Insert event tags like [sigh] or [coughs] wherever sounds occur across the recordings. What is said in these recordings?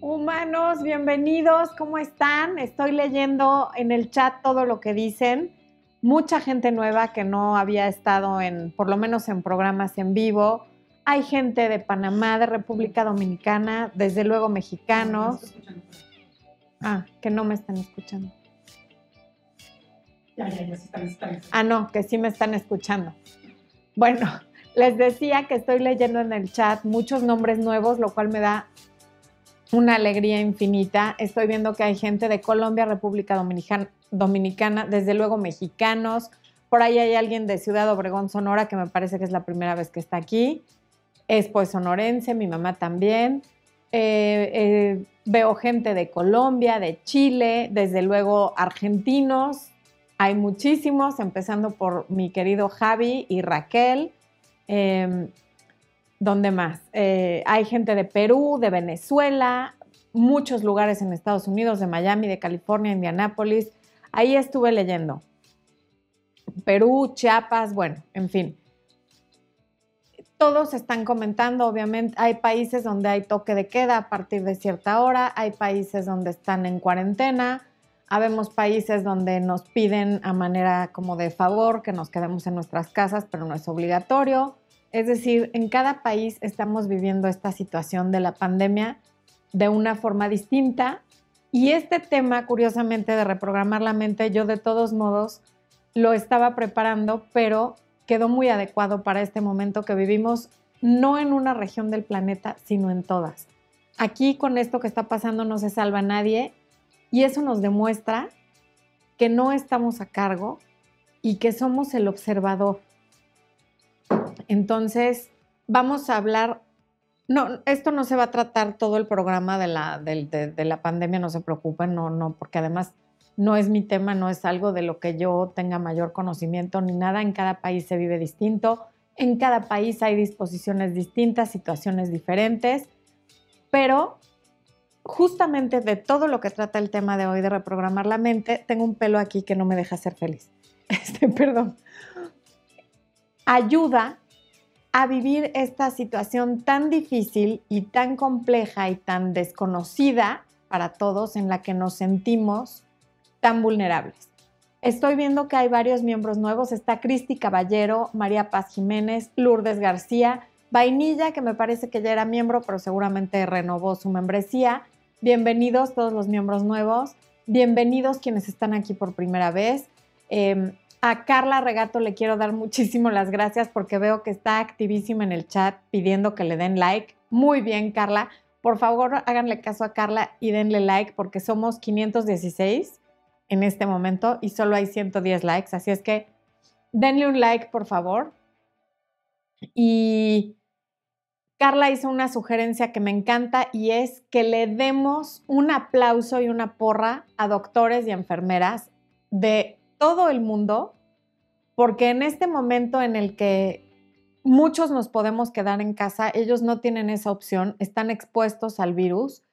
Humanos, bienvenidos, ¿cómo están? Estoy leyendo en el chat todo lo que dicen. Mucha gente nueva que no había estado en, por lo menos en programas en vivo. Hay gente de Panamá, de República Dominicana, desde luego mexicanos. Ah, que no me están escuchando. Ya, ya, ya, están, están. Ah, no, que sí me están escuchando. Bueno, [laughs] les decía que estoy leyendo en el chat muchos nombres nuevos, lo cual me da una alegría infinita. Estoy viendo que hay gente de Colombia, República Dominicana, Dominicana, desde luego mexicanos. Por ahí hay alguien de Ciudad Obregón, Sonora, que me parece que es la primera vez que está aquí. Es pues sonorense, mi mamá también. Eh, eh, veo gente de Colombia, de Chile, desde luego argentinos. Hay muchísimos, empezando por mi querido Javi y Raquel. Eh, ¿Dónde más? Eh, hay gente de Perú, de Venezuela, muchos lugares en Estados Unidos, de Miami, de California, Indianápolis. Ahí estuve leyendo. Perú, Chiapas, bueno, en fin. Todos están comentando, obviamente, hay países donde hay toque de queda a partir de cierta hora, hay países donde están en cuarentena, habemos países donde nos piden a manera como de favor que nos quedemos en nuestras casas, pero no es obligatorio. Es decir, en cada país estamos viviendo esta situación de la pandemia de una forma distinta y este tema, curiosamente, de reprogramar la mente, yo de todos modos lo estaba preparando, pero quedó muy adecuado para este momento que vivimos no en una región del planeta, sino en todas. Aquí con esto que está pasando no se salva nadie y eso nos demuestra que no estamos a cargo y que somos el observador. Entonces, vamos a hablar, no, esto no se va a tratar todo el programa de la, de, la pandemia, no se preocupen, no, no, porque además no es mi tema, no es algo de lo que yo tenga mayor conocimiento ni nada, en cada país se vive distinto, en cada país hay disposiciones distintas, situaciones diferentes, pero justamente de todo lo que trata el tema de hoy de reprogramar la mente, tengo un pelo aquí que no me deja ser feliz. [laughs] Este, perdón. Ayuda a vivir esta situación tan difícil y tan compleja y tan desconocida para todos en la que nos sentimos tan vulnerables. Estoy viendo que hay varios miembros nuevos. Está Cristi Caballero, María Paz Jiménez, Lourdes García, Vainilla, que me parece que ya era miembro, pero seguramente renovó su membresía. Bienvenidos todos los miembros nuevos. Bienvenidos quienes están aquí por primera vez. Eh, a Carla Regato le quiero dar muchísimo las gracias porque veo que está activísima en el chat pidiendo que le den like. Muy bien, Carla. Por favor, háganle caso a Carla y denle like porque somos 516 en este momento y solo hay 110 likes. Así es que denle un like, por favor. Y Carla hizo una sugerencia que me encanta y es que le demos un aplauso y una porra a doctores y enfermeras de todo el mundo porque en este momento en el que muchos nos podemos quedar en casa, ellos no tienen esa opción, están expuestos al virus,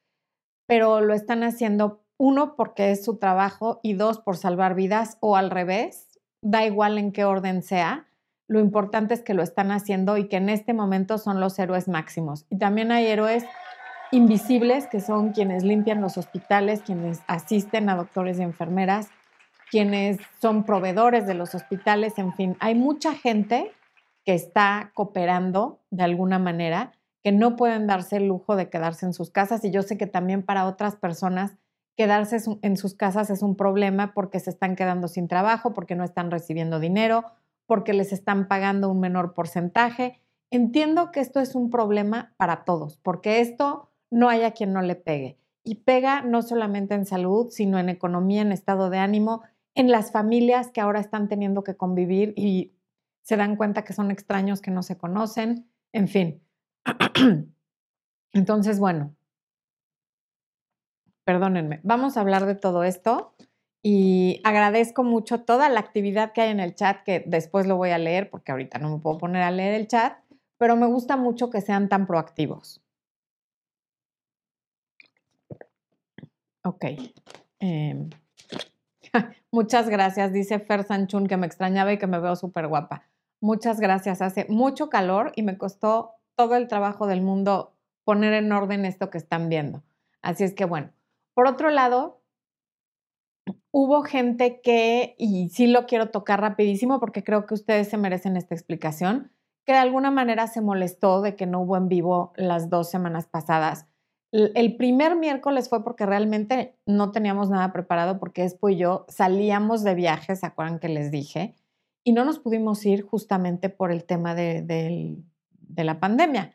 pero lo están haciendo, uno, porque es su trabajo y dos, por salvar vidas o al revés, da igual en qué orden sea. Lo importante es que lo están haciendo y que en este momento son los héroes máximos. Y también hay héroes invisibles, que son quienes limpian los hospitales, quienes asisten a doctores y enfermeras, quienes son proveedores de los hospitales, en fin, hay mucha gente que está cooperando de alguna manera, que no pueden darse el lujo de quedarse en sus casas y yo sé que también para otras personas quedarse en sus casas es un problema porque se están quedando sin trabajo, porque no están recibiendo dinero, porque les están pagando un menor porcentaje. Entiendo que esto es un problema para todos, porque esto no hay a quien no le pegue. Y pega no solamente en salud, sino en economía, en estado de ánimo en las familias que ahora están teniendo que convivir y se dan cuenta que son extraños que no se conocen, en fin. Entonces, bueno, perdónenme, vamos a hablar de todo esto y agradezco mucho toda la actividad que hay en el chat, que después lo voy a leer porque ahorita no me puedo poner a leer el chat, pero me gusta mucho que sean tan proactivos. Ok. Eh, [laughs] Muchas gracias, dice Fer Sanchun, que me extrañaba y que me veo súper guapa. Muchas gracias. Hace mucho calor y me costó todo el trabajo del mundo poner en orden esto que están viendo. Así es que bueno, por otro lado, hubo gente que, y sí lo quiero tocar rapidísimo porque creo que ustedes se merecen esta explicación, que de alguna manera se molestó de que no hubo en vivo las dos semanas pasadas. El primer miércoles fue porque realmente no teníamos nada preparado porque después y yo salíamos de viajes, ¿se acuerdan que les dije? Y no nos pudimos ir justamente por el tema de, de la pandemia.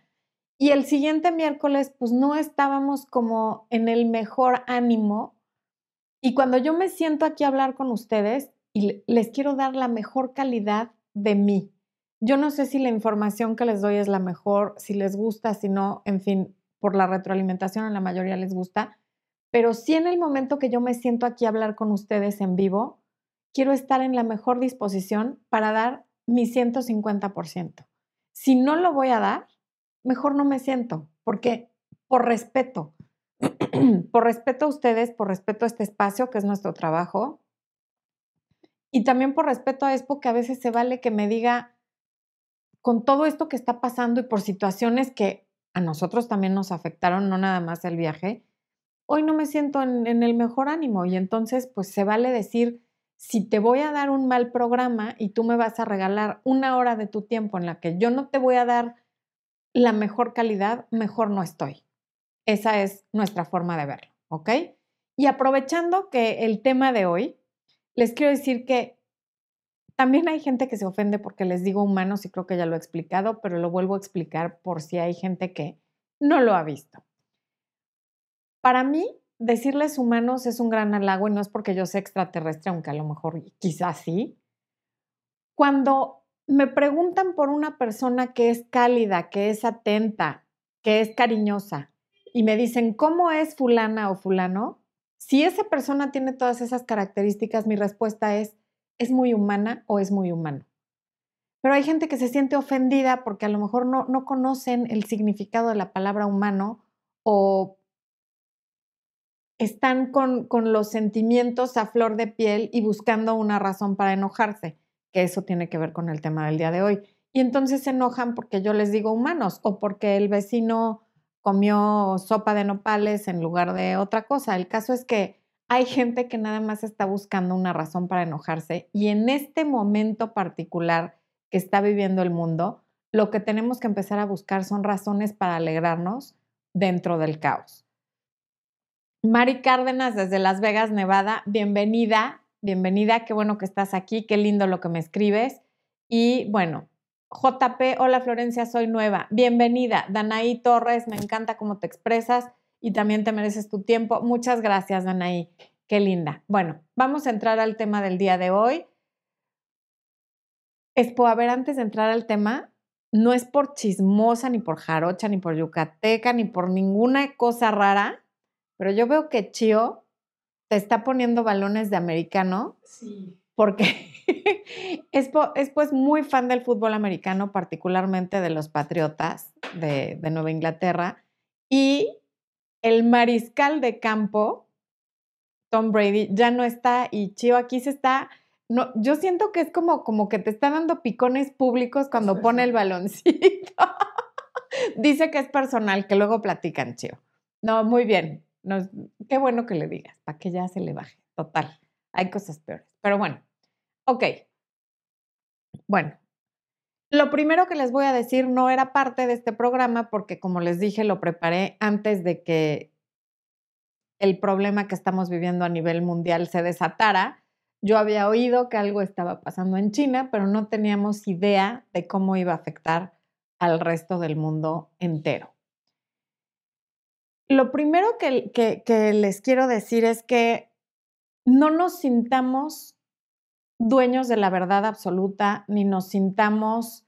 Y el siguiente miércoles, pues no estábamos como en el mejor ánimo. Y cuando yo me siento aquí a hablar con ustedes y les quiero dar la mejor calidad de mí, yo no sé si la información que les doy es la mejor, si les gusta, si no, en fin, por la retroalimentación a la mayoría les gusta, pero si en el momento que yo me siento aquí a hablar con ustedes en vivo, quiero estar en la mejor disposición para dar mi 150%. Si no lo voy a dar, mejor no me siento, porque por respeto, [clears throat] por respeto a ustedes, por respeto a este espacio que es nuestro trabajo, y también por respeto a Expo, que a veces se vale que me diga, con todo esto que está pasando y por situaciones que a nosotros también nos afectaron, no nada más el viaje, hoy no me siento en, en, el mejor ánimo y entonces pues se vale decir, si te voy a dar un mal programa y tú me vas a regalar una hora de tu tiempo en la que yo no te voy a dar la mejor calidad, mejor no estoy. Esa es nuestra forma de verlo, ¿ok? Y aprovechando que el tema de hoy, les quiero decir que también hay gente que se ofende porque les digo humanos y creo que ya lo he explicado, pero lo vuelvo a explicar por si hay gente que no lo ha visto. Para mí, decirles humanos es un gran halago y no es porque yo sea extraterrestre, aunque a lo mejor quizás sí. Cuando me preguntan por una persona que es cálida, que es atenta, que es cariñosa, y me dicen, ¿cómo es fulana o fulano? Si esa persona tiene todas esas características, mi respuesta es, es muy humana o es muy humano. Pero hay gente que se siente ofendida porque a lo mejor no, no conocen el significado de la palabra humano o están con, con, los sentimientos a flor de piel y buscando una razón para enojarse, que eso tiene que ver con el tema del día de hoy. Y entonces se enojan porque yo les digo humanos o porque el vecino comió sopa de nopales en lugar de otra cosa. El caso es que hay gente que nada más está buscando una razón para enojarse y en este momento particular que está viviendo el mundo, lo que tenemos que empezar a buscar son razones para alegrarnos dentro del caos. Mari Cárdenas desde Las Vegas, Nevada, bienvenida, bienvenida, qué bueno que estás aquí, qué lindo lo que me escribes. Y bueno, JP, hola Florencia, soy nueva, bienvenida. Danaí Torres, me encanta cómo te expresas y también te mereces tu tiempo. Muchas gracias, Anaí. Qué linda. Bueno, vamos a entrar al tema del día de hoy. Expo, a ver, antes de entrar al tema, no es por chismosa, ni por jarocha, ni por yucateca, ni por ninguna cosa rara, pero yo veo que Chio te está poniendo balones de americano. Sí. Porque [laughs] Expo, es pues muy fan del fútbol americano, particularmente de los Patriotas de, de Nueva Inglaterra. Y el mariscal de campo, Tom Brady, ya no está y Chio aquí se está... No, yo siento que es como, como que te está dando picones públicos cuando pone el baloncito. [laughs] Dice que es personal, que luego platican, Chio. No, muy bien. qué bueno que le digas, para que ya se le baje. Total, hay cosas peores. Pero bueno, ok. Bueno, lo primero que les voy a decir no era parte de este programa porque, como les dije, lo preparé antes de que el problema que estamos viviendo a nivel mundial se desatara. Yo había oído que algo estaba pasando en China, pero no teníamos idea de cómo iba a afectar al resto del mundo entero. Lo primero que, que les quiero decir es que no nos sintamos dueños de la verdad absoluta, ni nos sintamos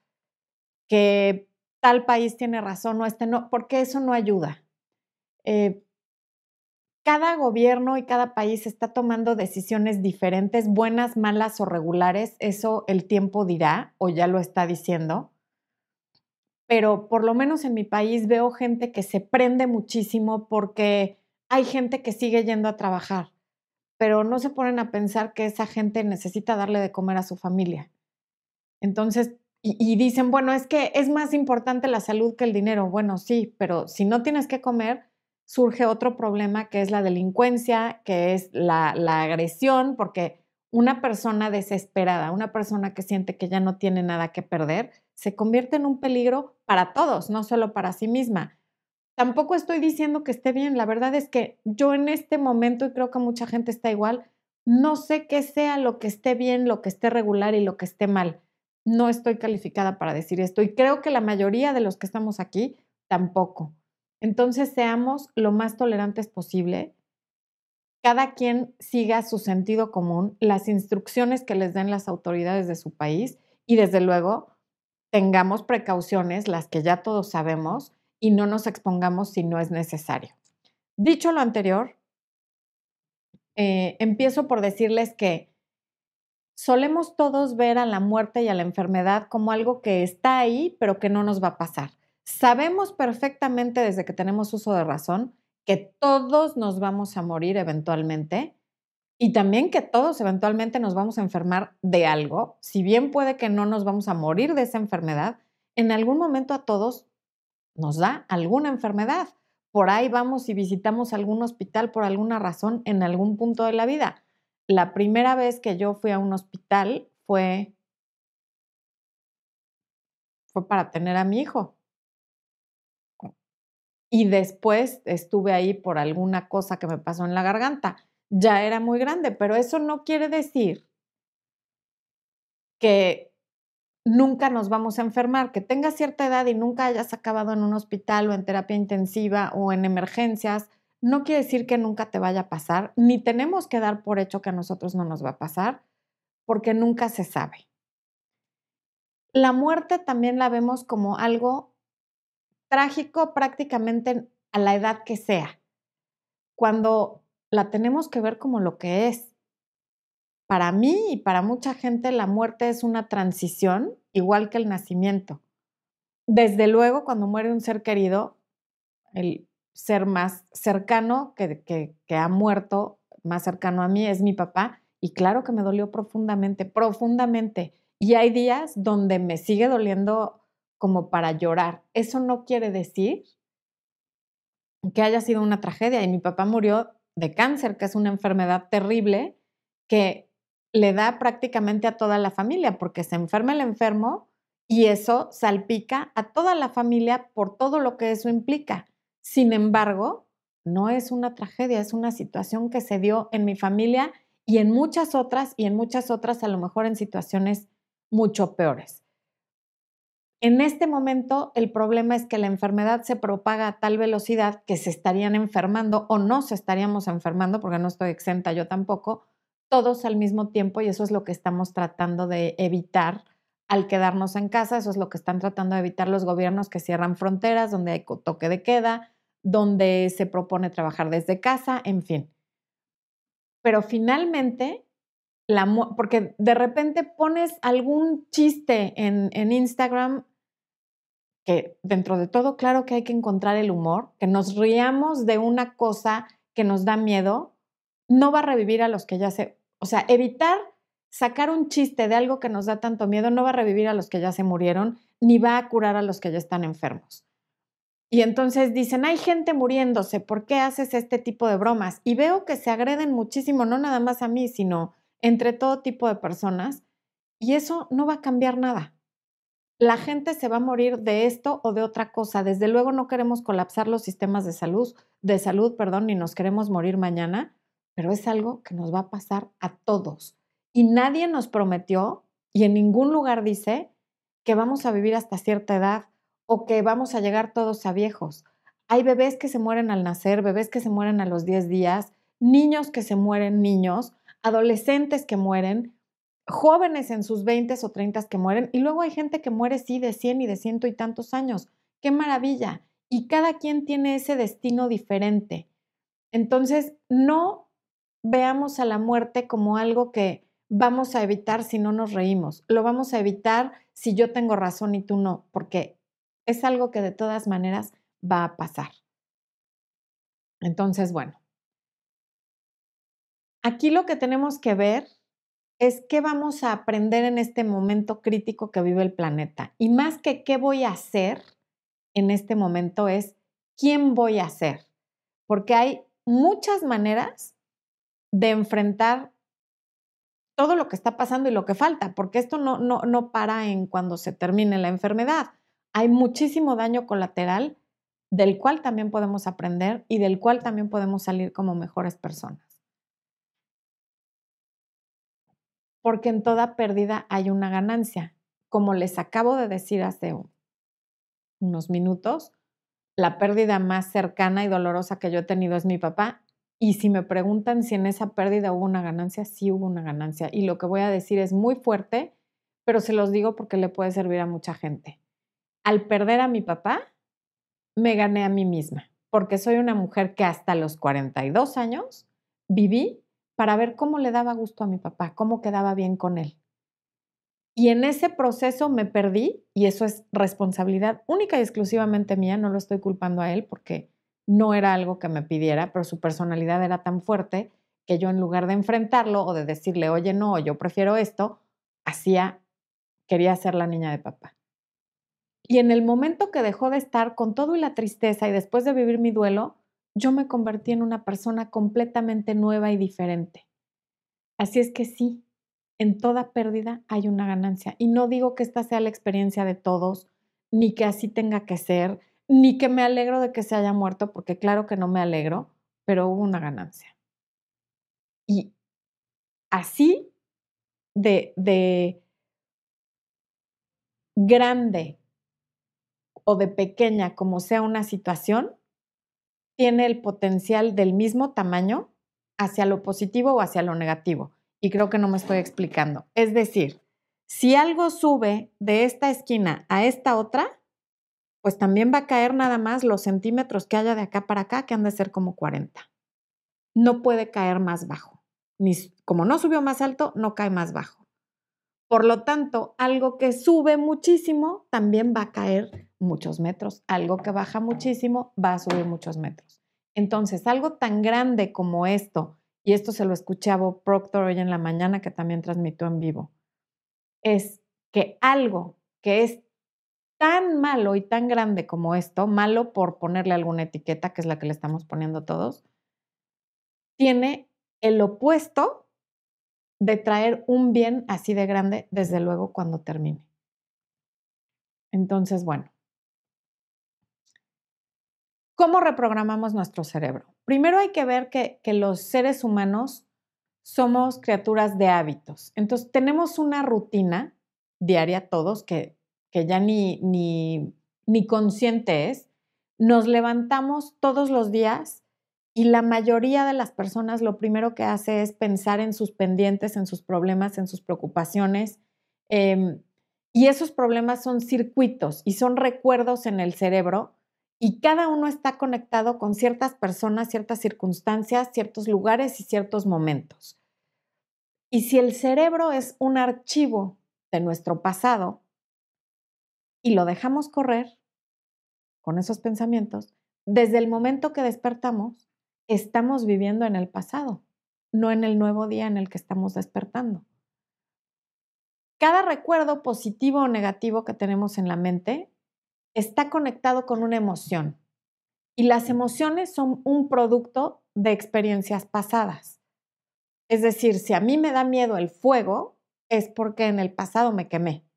que tal país tiene razón o este no, porque eso no ayuda. Eh, cada gobierno y cada país está tomando decisiones diferentes, buenas, malas o regulares, eso el tiempo dirá o ya lo está diciendo. Pero por lo menos en mi país veo gente que se prende muchísimo porque hay gente que sigue yendo a trabajar pero no se ponen a pensar que esa gente necesita darle de comer a su familia. Entonces, y, dicen, bueno, es que es más importante la salud que el dinero. Bueno, sí, pero si no tienes que comer, surge otro problema que es la delincuencia, que es la, la agresión, porque una persona desesperada, una persona que siente que ya no tiene nada que perder, se convierte en un peligro para todos, no solo para sí misma. Tampoco estoy diciendo que esté bien, la verdad es que yo en este momento, y creo que mucha gente está igual, no sé qué sea lo que esté bien, lo que esté regular y lo que esté mal. No estoy calificada para decir esto y creo que la mayoría de los que estamos aquí tampoco. Entonces seamos lo más tolerantes posible. Cada quien siga su sentido común, las instrucciones que les den las autoridades de su país y desde luego tengamos precauciones, las que ya todos sabemos, y no nos expongamos si no es necesario. Dicho lo anterior, eh, empiezo por decirles que solemos todos ver a la muerte y a la enfermedad como algo que está ahí, pero que no nos va a pasar. Sabemos perfectamente desde que tenemos uso de razón que todos nos vamos a morir eventualmente y también que todos eventualmente nos vamos a enfermar de algo. Si bien puede que no nos vamos a morir de esa enfermedad, en algún momento a todos nos da alguna enfermedad. Por ahí vamos y visitamos algún hospital por alguna razón en algún punto de la vida. La primera vez que yo fui a un hospital fue, fue para tener a mi hijo. Y después estuve ahí por alguna cosa que me pasó en la garganta. Ya era muy grande, pero eso no quiere decir que nunca nos vamos a enfermar, que tengas cierta edad y nunca hayas acabado en un hospital o en terapia intensiva o en emergencias, no quiere decir que nunca te vaya a pasar, ni tenemos que dar por hecho que a nosotros no nos va a pasar, porque nunca se sabe. La muerte también la vemos como algo trágico prácticamente a la edad que sea, cuando la tenemos que ver como lo que es. Para mí y para mucha gente la muerte es una transición igual que el nacimiento. Desde luego, cuando muere un ser querido, el ser más cercano que, que, que ha muerto, más cercano a mí, es mi papá. Y claro que me dolió profundamente, profundamente. Y hay días donde me sigue doliendo como para llorar. Eso no quiere decir que haya sido una tragedia. Y mi papá murió de cáncer, que es una enfermedad terrible que le da prácticamente a toda la familia, porque se enferma el enfermo y eso salpica a toda la familia por todo lo que eso implica. Sin embargo, no es una tragedia, es una situación que se dio en mi familia y en muchas otras, y en muchas otras a lo mejor en situaciones mucho peores. En este momento, el problema es que la enfermedad se propaga a tal velocidad que se estarían enfermando o no se estaríamos enfermando, porque no estoy exenta yo tampoco, todos al mismo tiempo y eso es lo que estamos tratando de evitar al quedarnos en casa, eso es lo que están tratando de evitar los gobiernos que cierran fronteras, donde hay toque de queda, donde se propone trabajar desde casa, en fin. Pero finalmente, la, porque de repente pones algún chiste en, en Instagram que dentro de todo, claro que hay que encontrar el humor, que nos riamos de una cosa que nos da miedo, no va a revivir a los que ya se o sea, evitar sacar un chiste de algo que nos da tanto miedo no va a revivir a los que ya se murieron, ni va a curar a los que ya están enfermos. Y entonces dicen, hay gente muriéndose, ¿por qué haces este tipo de bromas? Y veo que se agreden muchísimo, no nada más a mí, sino entre todo tipo de personas, y eso no va a cambiar nada. La gente se va a morir de esto o de otra cosa. Desde luego no queremos colapsar los sistemas de salud, de salud, perdón, ni nos queremos morir mañana, pero es algo que nos va a pasar a todos. Y nadie nos prometió, y en ningún lugar dice, que vamos a vivir hasta cierta edad o que vamos a llegar todos a viejos. Hay bebés que se mueren al nacer, bebés que se mueren a los 10 días, niños que se mueren niños, adolescentes que mueren, jóvenes en sus 20 o 30 que mueren, y luego hay gente que muere sí de 100 y de ciento y tantos años. ¡Qué maravilla! Y cada quien tiene ese destino diferente. Entonces, no veamos a la muerte como algo que vamos a evitar si no nos reímos. Lo vamos a evitar si yo tengo razón y tú no, porque es algo que de todas maneras va a pasar. Entonces, bueno, aquí lo que tenemos que ver es qué vamos a aprender en este momento crítico que vive el planeta. Y más que qué voy a hacer en este momento es quién voy a ser porque hay muchas maneras de enfrentar todo lo que está pasando y lo que falta, porque esto no, no, no para en cuando se termine la enfermedad. Hay muchísimo daño colateral del cual también podemos aprender y del cual también podemos salir como mejores personas. Porque en toda pérdida hay una ganancia. Como les acabo de decir hace unos minutos, la pérdida más cercana y dolorosa que yo he tenido es mi papá. Y si me preguntan si en esa pérdida hubo una ganancia, sí hubo una ganancia. Y lo que voy a decir es muy fuerte, pero se los digo porque le puede servir a mucha gente. Al perder a mi papá, me gané a mí misma, porque soy una mujer que hasta los 42 años viví para ver cómo le daba gusto a mi papá, cómo quedaba bien con él. Y en ese proceso me perdí y eso es responsabilidad única y exclusivamente mía, no lo estoy culpando a él porque no era algo que me pidiera, pero su personalidad era tan fuerte que yo en lugar de enfrentarlo o de decirle, oye, no, yo prefiero esto, hacía, quería ser la niña de papá. Y en el momento que dejó de estar con todo y la tristeza y después de vivir mi duelo, yo me convertí en una persona completamente nueva y diferente. Así es que sí, en toda pérdida hay una ganancia. Y no digo que esta sea la experiencia de todos, ni que así tenga que ser, ni que me alegro de que se haya muerto, porque claro que no me alegro, pero hubo una ganancia. Y así de, de grande o de pequeña como sea una situación, tiene el potencial del mismo tamaño hacia lo positivo o hacia lo negativo. Y creo que no me estoy explicando. Es decir, si algo sube de esta esquina a esta otra, pues también va a caer nada más los centímetros que haya de acá para acá, que han de ser como 40. No puede caer más bajo. Ni, como no subió más alto, no cae más bajo. Por lo tanto, algo que sube muchísimo también va a caer muchos metros. Algo que baja muchísimo va a subir muchos metros. Entonces, algo tan grande como esto, y esto se lo escuché a Proctor hoy en la mañana que también transmitió en vivo, es que algo que es malo y tan grande como esto, malo por ponerle alguna etiqueta, que es la que le estamos poniendo todos, tiene el opuesto de traer un bien así de grande, desde luego, cuando termine. Entonces, bueno, ¿cómo reprogramamos nuestro cerebro? Primero hay que ver que, los seres humanos somos criaturas de hábitos. Entonces, tenemos una rutina diaria todos que, que ya ni, ni, ni consciente es. Nos levantamos todos los días y la mayoría de las personas lo primero que hace es pensar en sus pendientes, en sus problemas, en sus preocupaciones. Em, y esos problemas son circuitos y son recuerdos en el cerebro y cada uno está conectado con ciertas personas, ciertas circunstancias, ciertos lugares y ciertos momentos. Y si el cerebro es un archivo de nuestro pasado y lo dejamos correr con esos pensamientos, desde el momento que despertamos, estamos viviendo en el pasado, no en el nuevo día en el que estamos despertando. Cada recuerdo positivo o negativo que tenemos en la mente está conectado con una emoción y las emociones son un producto de experiencias pasadas. Es decir, si a mí me da miedo el fuego, es porque en el pasado me quemé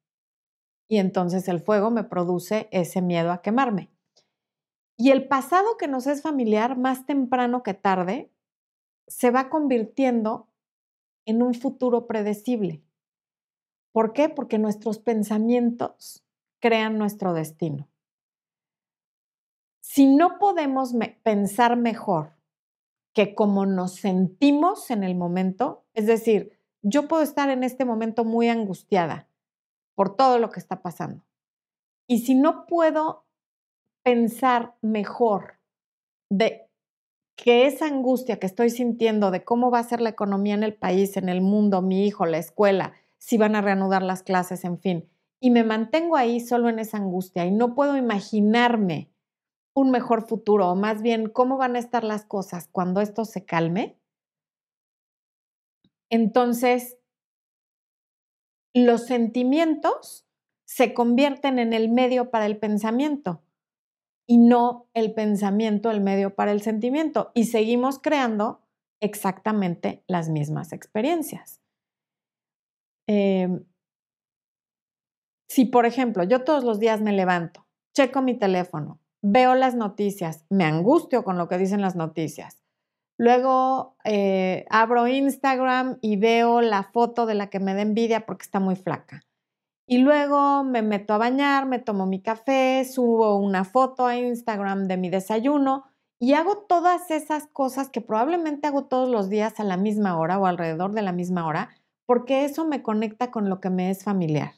y entonces el fuego me produce ese miedo a quemarme. Y el pasado que nos es familiar, más temprano que tarde, se va convirtiendo en un futuro predecible. ¿Por qué? Porque nuestros pensamientos crean nuestro destino. Si no podemos pensar mejor que como nos sentimos en el momento, es decir, yo puedo estar en este momento muy angustiada por todo lo que está pasando. Y si no puedo pensar mejor de que esa angustia que estoy sintiendo de cómo va a ser la economía en el país, en el mundo, mi hijo, la escuela, si van a reanudar las clases, en fin, y me mantengo ahí solo en esa angustia y no puedo imaginarme un mejor futuro, o más bien cómo van a estar las cosas cuando esto se calme, entonces los sentimientos se convierten en el medio para el pensamiento y no el pensamiento el medio para el sentimiento. Y seguimos creando exactamente las mismas experiencias. Em, si, por ejemplo, yo todos los días me levanto, checo mi teléfono, veo las noticias, me angustio con lo que dicen las noticias, luego eh, abro Instagram y veo la foto de la que me da envidia porque está muy flaca. Y luego me meto a bañar, me tomo mi café, subo una foto a Instagram de mi desayuno y hago todas esas cosas que probablemente hago todos los días a la misma hora o alrededor de la misma hora, porque eso me conecta con lo que me es familiar,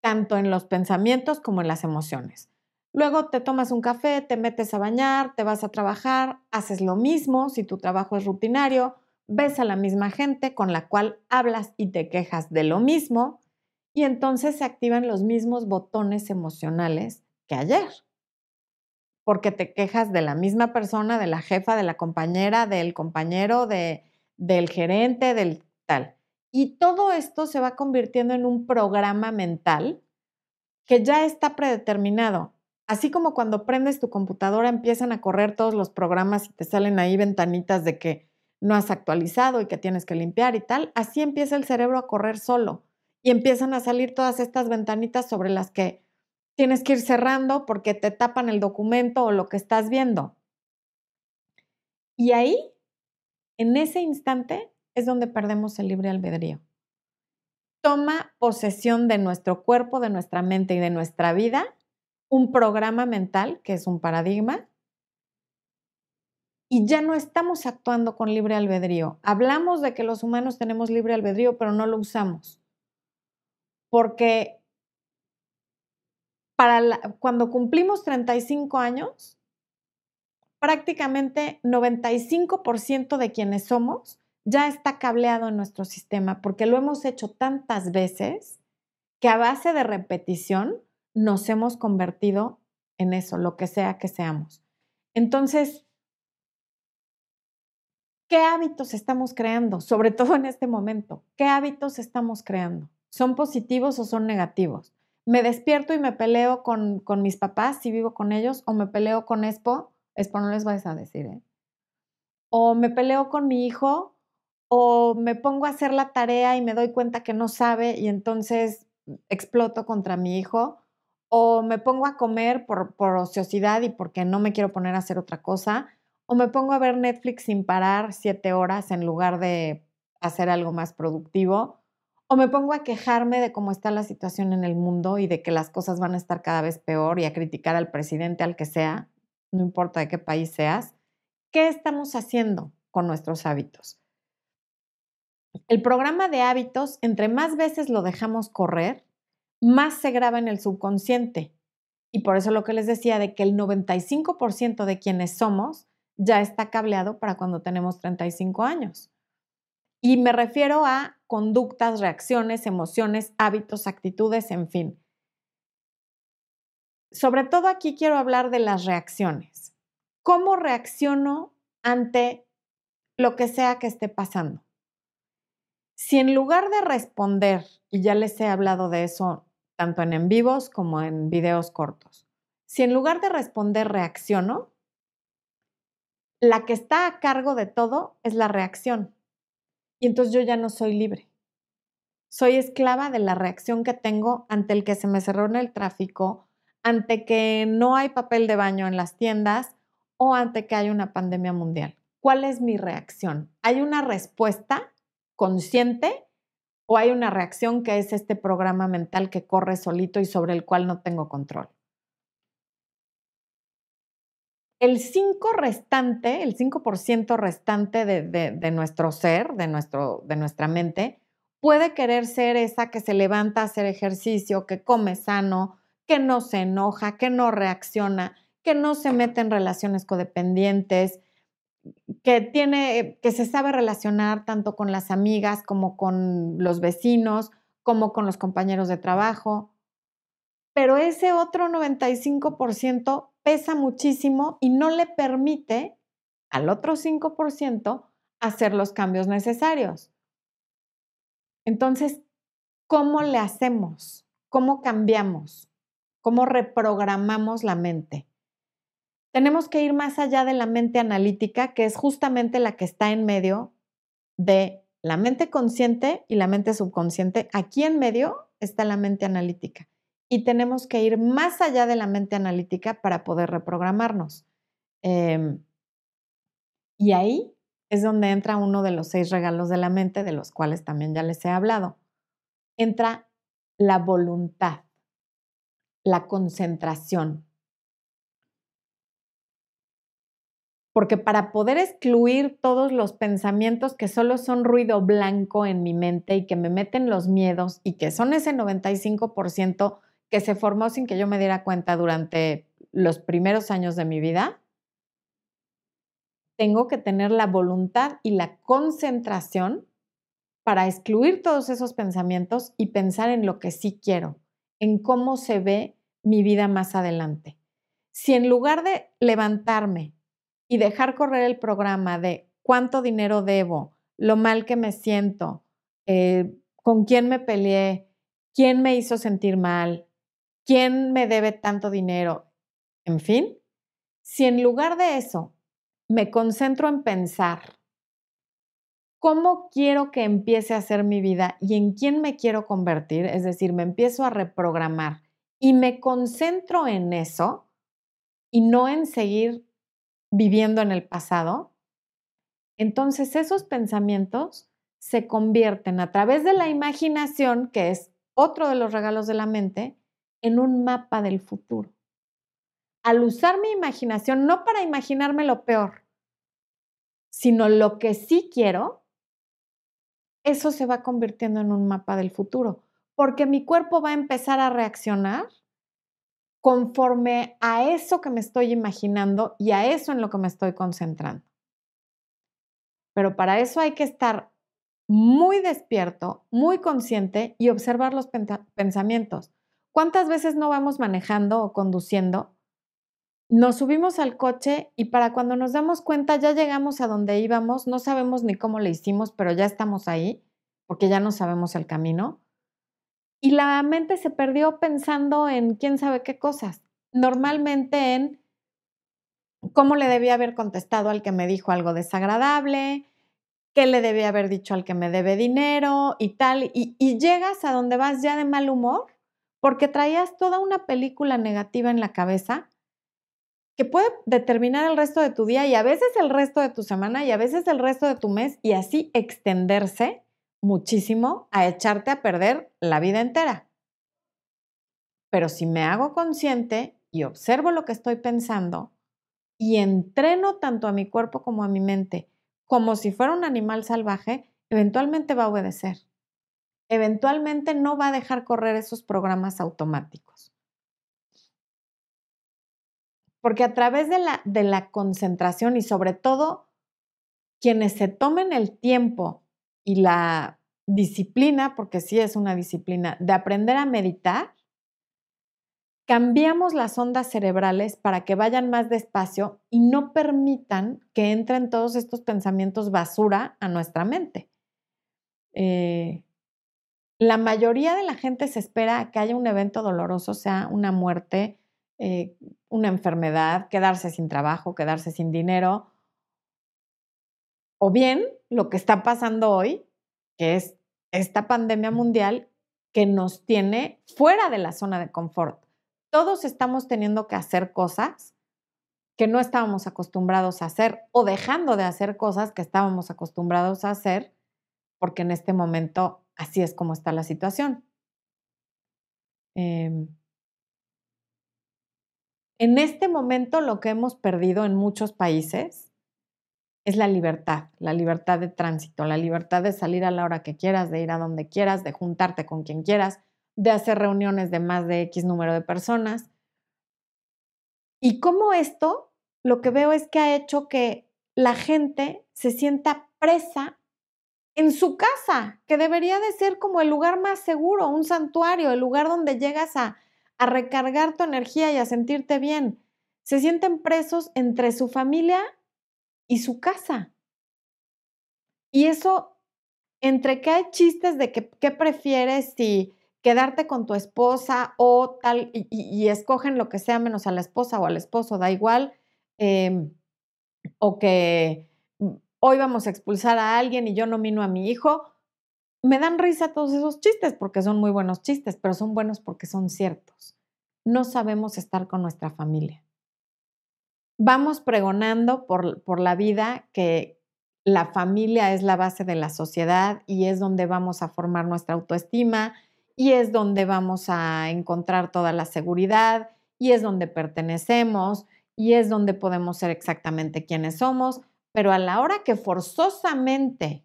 tanto en los pensamientos como en las emociones. Luego te tomas un café, te metes a bañar, te vas a trabajar, haces lo mismo si tu trabajo es rutinario, ves a la misma gente con la cual hablas y te quejas de lo mismo, y entonces se activan los mismos botones emocionales que ayer. Porque te quejas de la misma persona, de la jefa, de la compañera, del compañero, de, del gerente, del tal. Y todo esto se va convirtiendo en un programa mental que ya está predeterminado. Así como cuando prendes tu computadora empiezan a correr todos los programas y te salen ahí ventanitas de que no has actualizado y que tienes que limpiar y tal, así empieza el cerebro a correr solo y empiezan a salir todas estas ventanitas sobre las que tienes que ir cerrando porque te tapan el documento o lo que estás viendo. Y ahí, en ese instante, es donde perdemos el libre albedrío. Toma posesión de nuestro cuerpo, de nuestra mente y de nuestra vida un programa mental, que es un paradigma, y ya no estamos actuando con libre albedrío. Hablamos de que los humanos tenemos libre albedrío, pero no lo usamos porque para cuando cumplimos 35 años, prácticamente 95% de quienes somos ya está cableado en nuestro sistema, porque lo hemos hecho tantas veces que a base de repetición nos hemos convertido en eso, lo que sea que seamos. Entonces, ¿qué hábitos estamos creando? Sobre [laughs] todo en este momento, ¿qué hábitos estamos creando? ¿Son positivos o son negativos? ¿Me despierto y me peleo con, mis papás si vivo con ellos? ¿O me peleo con Expo? Expo no les vais a decir, ¿eh? ¿O me peleo con mi hijo? ¿O me pongo a hacer la tarea y me doy cuenta que no sabe y entonces exploto contra mi hijo? ¿O me pongo a comer por, por ociosidad y porque no me quiero poner a hacer otra cosa? ¿O me pongo a ver Netflix sin parar siete horas en lugar de hacer algo más productivo? o me pongo a quejarme de cómo está la situación en el mundo y de que las cosas van a estar cada vez peor y a criticar al presidente, al que sea, no importa de qué país seas, ¿qué estamos haciendo con nuestros hábitos? El programa de hábitos, entre más veces lo dejamos correr, más se graba en el subconsciente. Y por eso lo que les decía de que el 95% de quienes somos ya está cableado para cuando tenemos 35 años. Y me refiero a conductas, reacciones, emociones, hábitos, actitudes, en fin. Sobre todo aquí quiero hablar de las reacciones. ¿Cómo reacciono ante lo que sea que esté pasando? Si en lugar de responder, y ya les he hablado de eso tanto en en vivos como en videos cortos, si en lugar de responder reacciono, la que está a cargo de todo es la reacción. Y entonces yo ya no soy libre. Soy esclava de la reacción que tengo ante el que se me cerró en el tráfico, ante que no hay papel de baño en las tiendas o ante que hay una pandemia mundial. ¿Cuál es mi reacción? ¿Hay una respuesta consciente o hay una reacción que es este programa mental que corre solito y sobre el cual no tengo control? el 5 restante, el 5% restante de, nuestro ser, de, nuestra mente, puede querer ser esa que se levanta a hacer ejercicio, que come sano, que no se enoja, que no reacciona, que no se mete en relaciones codependientes, que tiene, que se sabe relacionar tanto con las amigas como con los vecinos, como con los compañeros de trabajo. Pero ese otro 95% pesa muchísimo y no le permite al otro 5% hacer los cambios necesarios. Entonces, ¿cómo le hacemos? ¿Cómo cambiamos? cómo reprogramamos la mente. Tenemos que ir más allá de la mente analítica, que es justamente la que está en medio de la mente consciente y la mente subconsciente. Aquí en medio está la mente analítica. Y tenemos que ir más allá de la mente analítica para poder reprogramarnos. Em, y ahí es donde entra uno de los seis regalos de la mente, de los cuales también ya les he hablado. Entra la voluntad, la concentración. Porque para poder excluir todos los pensamientos que solo son ruido blanco en mi mente y que me meten los miedos y que son ese 95% que se formó sin que yo me diera cuenta durante los primeros años de mi vida, tengo que tener la voluntad y la concentración para excluir todos esos pensamientos y pensar en lo que sí quiero, en cómo se ve mi vida más adelante. Si en lugar de levantarme y dejar correr el programa de cuánto dinero debo, lo mal que me siento, eh, con quién me peleé, quién me hizo sentir mal, quién me debe tanto dinero, en fin, si en lugar de eso me concentro en pensar cómo quiero que empiece a ser mi vida y en quién me quiero convertir, es decir, me empiezo a reprogramar y me concentro en eso y no en seguir viviendo en el pasado, entonces esos pensamientos se convierten a través de la imaginación, que es otro de los regalos de la mente, en un mapa del futuro. Al usar mi imaginación, no para imaginarme lo peor, sino lo que sí quiero, eso se va convirtiendo en un mapa del futuro, porque mi cuerpo va a empezar a reaccionar conforme a eso que me estoy imaginando y a eso en lo que me estoy concentrando. Pero para eso hay que estar muy despierto, muy consciente y observar los pensamientos. ¿Cuántas veces no vamos manejando o conduciendo nos subimos al coche y para cuando nos damos cuenta ya llegamos a donde íbamos, no sabemos ni cómo le hicimos, pero ya estamos ahí, porque ya no sabemos el camino. Y la mente se perdió pensando en quién sabe qué cosas, normalmente en cómo le debía haber contestado al que me dijo algo desagradable, qué le debía haber dicho al que me debe dinero y tal, y, llegas a donde vas ya de mal humor porque traías toda una película negativa en la cabeza que puede determinar el resto de tu día y a veces el resto de tu semana y a veces el resto de tu mes y así extenderse muchísimo a echarte a perder la vida entera. Pero si me hago consciente y observo lo que estoy pensando y entreno tanto a mi cuerpo como a mi mente como si fuera un animal salvaje, eventualmente va a obedecer. Eventualmente no va a dejar correr esos programas automáticos. Porque a través de la, de la concentración y sobre todo quienes se tomen el tiempo y la disciplina, porque sí es una disciplina, de aprender a meditar, cambiamos las ondas cerebrales para que vayan más despacio y no permitan que entren todos estos pensamientos basura a nuestra mente. Eh, la mayoría de la gente se espera que haya un evento doloroso, sea una muerte, eh, una enfermedad, quedarse sin trabajo, quedarse sin dinero, o bien lo que está pasando hoy, que es esta pandemia mundial que nos tiene fuera de la zona de confort. Todos estamos teniendo que hacer cosas que no estábamos acostumbrados a hacer o dejando de hacer cosas que estábamos acostumbrados a hacer porque en este momento así es como está la situación. Em, en este momento lo que hemos perdido en muchos países es la libertad, la libertad de tránsito, la libertad de salir a la hora que quieras, de ir a donde quieras, de juntarte con quien quieras, de hacer reuniones de más de X número de personas. Y cómo esto, lo que veo es que ha hecho que la gente se sienta presa en su casa, que debería de ser como el lugar más seguro, un santuario, el lugar donde llegas a a recargar tu energía y a sentirte bien. Se sienten presos entre su familia y su casa. Y eso, entre que hay chistes de que, qué prefieres si quedarte con tu esposa o tal, y, escogen lo que sea menos a la esposa o al esposo, da igual, em, o que hoy vamos a expulsar a alguien y yo nomino a mi hijo, me dan risa todos esos chistes porque son muy buenos chistes, pero son buenos porque son ciertos. No sabemos estar con nuestra familia. Vamos pregonando por, por la vida que la familia es la base de la sociedad y es donde vamos a formar nuestra autoestima y es donde vamos a encontrar toda la seguridad y es donde pertenecemos y es donde podemos ser exactamente quienes somos, pero a la hora que forzosamente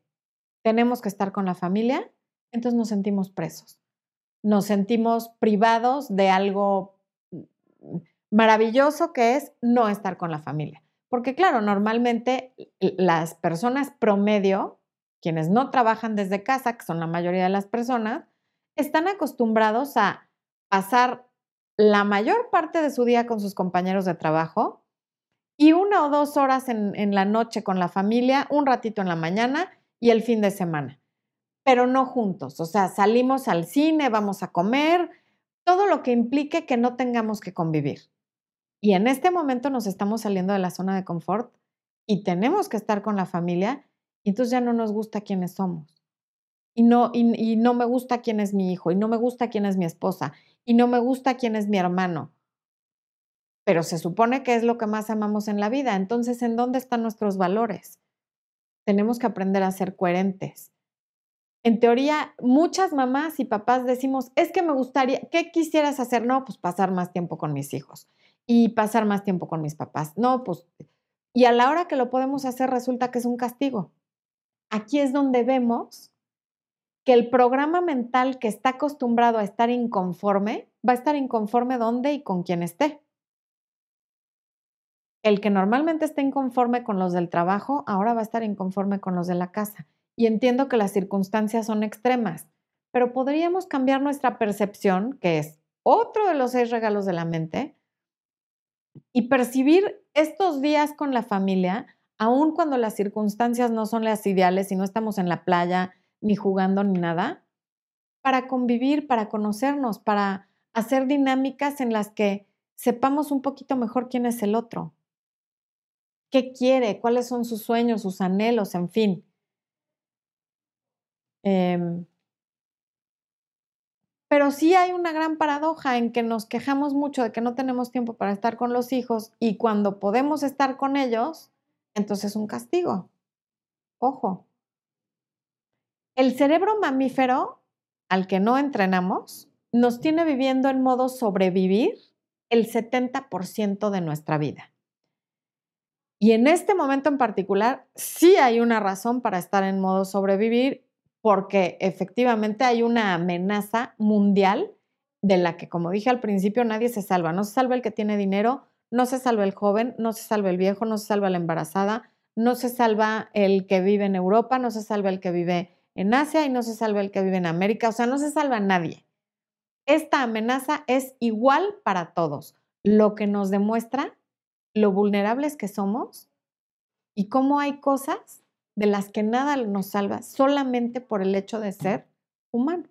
tenemos que estar con la familia, entonces nos sentimos presos, nos sentimos privados de algo maravilloso que es no estar con la familia. Porque claro, normalmente las personas promedio, quienes no trabajan desde casa, que son la mayoría de las personas, están acostumbrados a pasar la mayor parte de su día con sus compañeros de trabajo y una o dos horas en, la noche con la familia, un ratito en la mañana y el fin de semana, pero no juntos. O sea, salimos al cine, vamos a comer, todo lo que implique que no tengamos que convivir. Y en este momento nos estamos saliendo de la zona de confort y tenemos que estar con la familia y entonces ya no nos gusta quiénes somos. Y no, y, no me gusta quién es mi hijo, y no me gusta quién es mi esposa, y no me gusta quién es mi hermano. Pero se supone que es lo que más amamos en la vida. Entonces, ¿en dónde están nuestros valores? tenemos que aprender a ser coherentes. En teoría, muchas mamás y papás decimos, es que me gustaría, ¿qué quisieras hacer? No, pues pasar más tiempo con mis hijos y pasar más tiempo con mis papás. No, pues, y a la hora que lo podemos hacer resulta que es un castigo. Aquí es donde vemos que el programa mental que está acostumbrado a estar inconforme, va a estar inconforme donde y con quien esté el que normalmente está inconforme con los del trabajo, ahora va a estar inconforme con los de la casa. Y entiendo que las circunstancias son extremas, pero podríamos cambiar nuestra percepción, que es otro de los seis regalos de la mente, y percibir estos días con la familia, aun cuando las circunstancias no son las ideales y no estamos en la playa, ni jugando, ni nada, para convivir, para conocernos, para hacer dinámicas en las que sepamos un poquito mejor quién es el otro. Qué quiere, cuáles son sus sueños, sus anhelos, en fin. Em, pero sí hay una gran paradoja en que nos quejamos mucho de que no tenemos tiempo para estar con los hijos y cuando podemos estar con ellos, entonces es un castigo. Ojo. El cerebro mamífero al que no entrenamos nos tiene viviendo en modo sobrevivir el 70% de nuestra vida. Y en este momento en particular, sí hay una razón para estar en modo sobrevivir, porque efectivamente hay una amenaza mundial de la que, como dije al principio, nadie se salva. No se salva el que tiene dinero, no se salva el joven, no se salva el viejo, no se salva la embarazada, no se salva el que vive en Europa, no se salva el que vive en Asia y no se salva el que vive en América. O sea, no se salva nadie. Esta amenaza es igual para todos, lo que nos demuestra lo vulnerables que somos y cómo hay cosas de las que nada nos salva solamente por el hecho de ser humanos.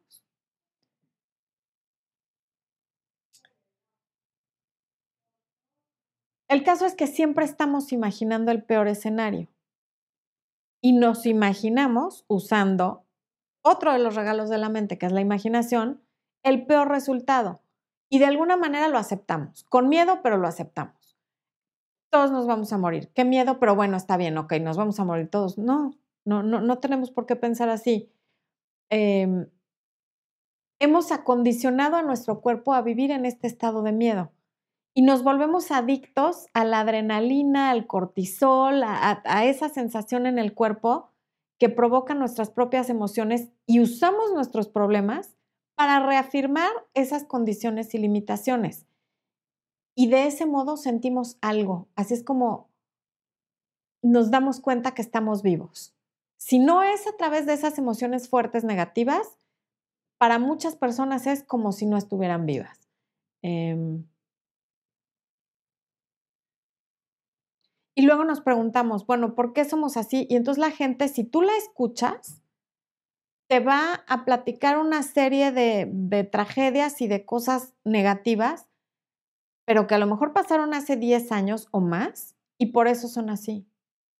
El caso es que siempre estamos imaginando el peor escenario y nos imaginamos usando otro de los regalos de la mente, que es la imaginación, el peor resultado. Y de alguna manera lo aceptamos, con miedo, pero lo aceptamos todos nos vamos a morir. Qué miedo, pero bueno, está bien, ok, nos vamos a morir todos. No, no, no, no tenemos por qué pensar así. Em, hemos acondicionado a nuestro cuerpo a vivir en este estado de miedo y nos volvemos adictos a la adrenalina, al cortisol, a, a esa sensación en el cuerpo que provoca nuestras propias emociones y usamos nuestros problemas para reafirmar esas condiciones y limitaciones y de ese modo sentimos algo. Así es como nos damos cuenta que estamos vivos. Si no es a través de esas emociones fuertes negativas, para muchas personas es como si no estuvieran vivas. Em y luego nos preguntamos, bueno, ¿por qué somos así? Y entonces la gente, si tú la escuchas, te va a platicar una serie de, de tragedias y de cosas negativas, pero que a lo mejor pasaron hace 10 años o más y por eso son así.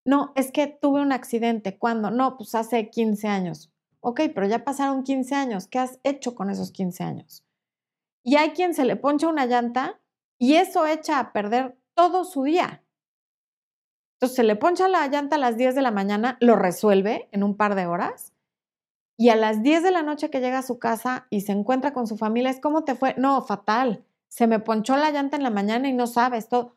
No, es que tuve un accidente. ¿Cuándo? No, pues hace 15 años. Ok, pero ya pasaron 15 años. ¿Qué has hecho con esos 15 años? Y hay quien se le poncha una llanta y eso echa a perder todo su día. Entonces se le poncha la llanta a las 10 de la mañana, lo resuelve en un par de horas y a las 10 de la noche que llega a su casa y se encuentra con su familia, es ¿cómo te fue? No, fatal. Se me ponchó la llanta en la mañana y no sabes todo.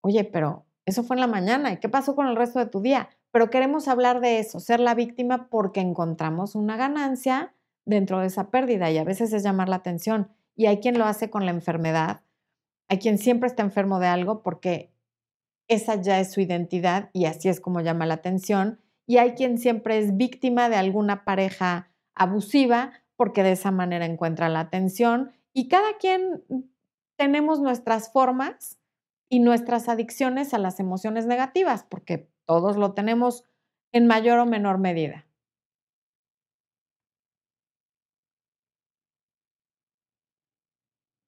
Oye, pero eso fue en la mañana. ¿Y qué pasó con el resto de tu día? Pero queremos hablar de eso, ser la víctima porque encontramos una ganancia dentro de esa pérdida y a veces es llamar la atención. Y hay quien lo hace con la enfermedad, hay quien siempre está enfermo de algo porque esa ya es su identidad y así es como llama la atención. Y hay quien siempre es víctima de alguna pareja abusiva porque de esa manera encuentra la atención. Y cada quien tenemos nuestras formas y nuestras adicciones a las emociones negativas, porque todos lo tenemos en mayor o menor medida.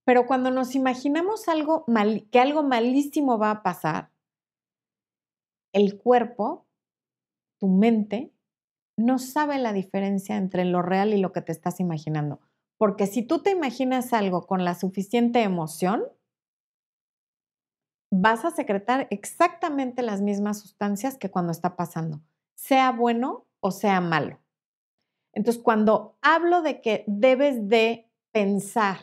Pero cuando nos imaginamos algo que algo malísimo va a pasar, el cuerpo, tu mente, no sabe la diferencia entre lo real y lo que te estás imaginando. Porque si tú te imaginas algo con la suficiente emoción, vas a secretar exactamente las mismas sustancias que cuando está pasando, sea bueno o sea malo. Entonces, cuando hablo de que debes de pensar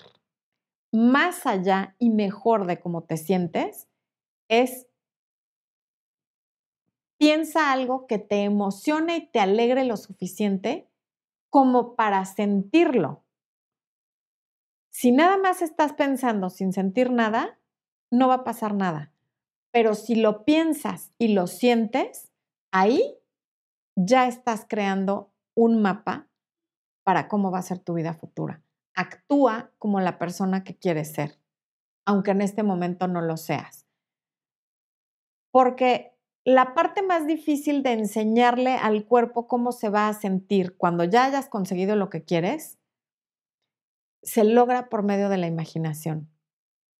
más allá y mejor de cómo te sientes, es piensa algo que te emocione y te alegre lo suficiente como para sentirlo. Si nada más estás pensando sin sentir nada, no va a pasar nada. Pero si lo piensas y lo sientes, ahí ya estás creando un mapa para cómo va a ser tu vida futura. Actúa como la persona que quieres ser, aunque en este momento no lo seas. Porque la parte más difícil de enseñarle al cuerpo cómo se va a sentir cuando ya hayas conseguido lo que quieres, se logra por medio de la imaginación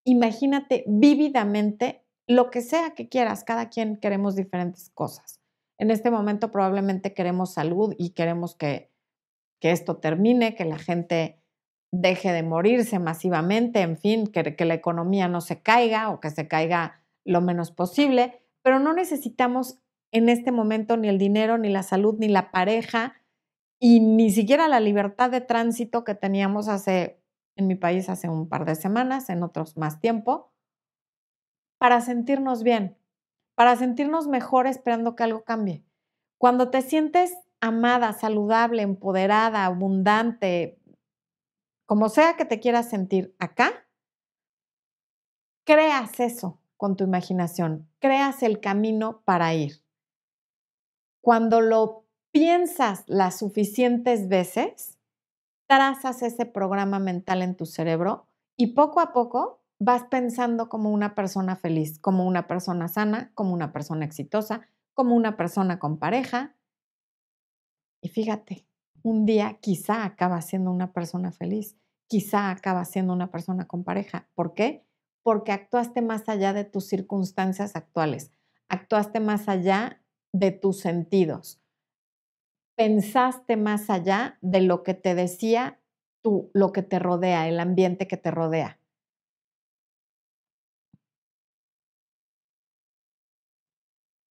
imagínate vívidamente lo que sea que quieras. Cada quien queremos diferentes cosas. En este momento probablemente queremos salud y queremos que, que esto termine, que la gente deje de morirse masivamente, en fin, que, que la economía no se caiga o que se caiga lo menos posible, pero no necesitamos en este momento ni el dinero, ni la salud, ni la pareja, y ni siquiera la libertad de tránsito que teníamos hace en mi país hace un par de semanas, en otros más tiempo, para sentirnos bien, para sentirnos mejor esperando que algo cambie. Cuando te sientes amada, saludable, empoderada, abundante, como sea que te quieras sentir acá, creas eso con tu imaginación, creas el camino para ir. Cuando lo piensas las suficientes veces, trazas ese programa mental en tu cerebro y poco a poco vas pensando como una persona feliz, como una persona sana, como una persona exitosa, como una persona con pareja. Y fíjate, un día quizá acaba siendo una persona feliz, quizá acaba siendo una persona con pareja. ¿Por qué? Porque actuaste más allá de tus circunstancias actuales, actuaste más allá de tus sentidos, pensaste más allá de lo que te decía tú, lo que te rodea, el ambiente que te rodea.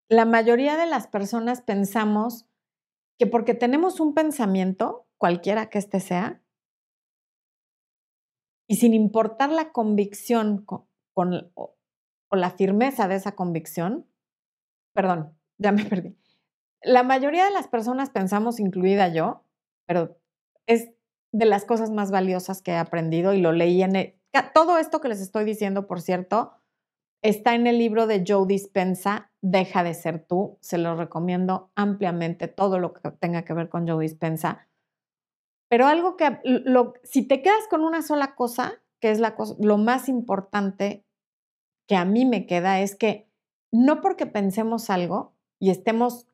La mayoría de las personas pensamos que porque tenemos un pensamiento, cualquiera que éste sea, y sin importar la convicción con, o la firmeza de esa convicción, perdón, [laughs] ya me perdí la mayoría de las personas pensamos, incluida yo, pero es de las cosas más valiosas que he aprendido y lo leí en el, todo esto que les estoy diciendo, por cierto, está en el libro de Joe Dispensa, Deja de ser tú. Se lo recomiendo ampliamente, todo lo que tenga que ver con Joe Dispensa. Pero algo que, lo, si te quedas con una sola cosa, que es la cosa, lo más importante que a mí me queda, es que no porque pensemos algo y estemos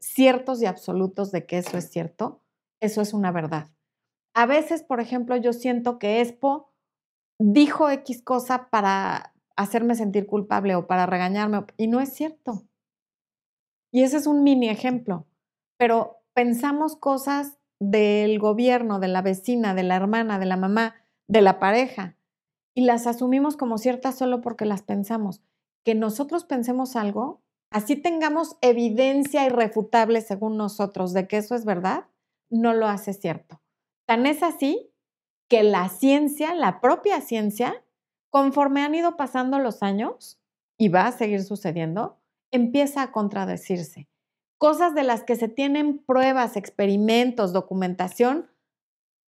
ciertos y absolutos de que eso es cierto, eso es una verdad. A veces, por ejemplo, yo siento que Expo dijo X cosa para hacerme sentir culpable o para regañarme y no es cierto. Y ese es un mini ejemplo, pero pensamos cosas del gobierno, de la vecina, de la hermana, de la mamá, de la pareja, y las asumimos como ciertas solo porque las pensamos. Que nosotros pensemos algo, así tengamos evidencia irrefutable según nosotros de que eso es verdad, no lo hace cierto. Tan es así que la ciencia, la propia ciencia, conforme han ido pasando los años, y va a seguir sucediendo, empieza a contradecirse. Cosas de las que se tienen pruebas, experimentos, documentación,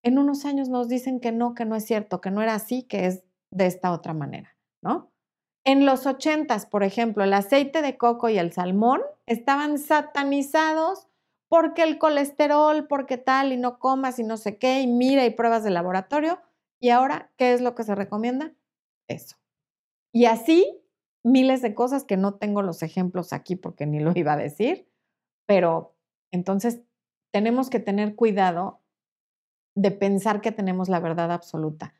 en unos años nos dicen que no, que no es cierto, que no era así, que es de esta otra manera, ¿no? En los ochentas, por ejemplo, el aceite de coco y el salmón estaban satanizados porque el colesterol, porque tal, y no comas y no sé qué, y mira y pruebas de laboratorio. Y ahora, ¿qué es lo que se recomienda? Eso. Y así miles de cosas que no tengo los ejemplos aquí porque ni lo [laughs] iba a decir, pero entonces tenemos que tener cuidado de pensar que tenemos la verdad absoluta.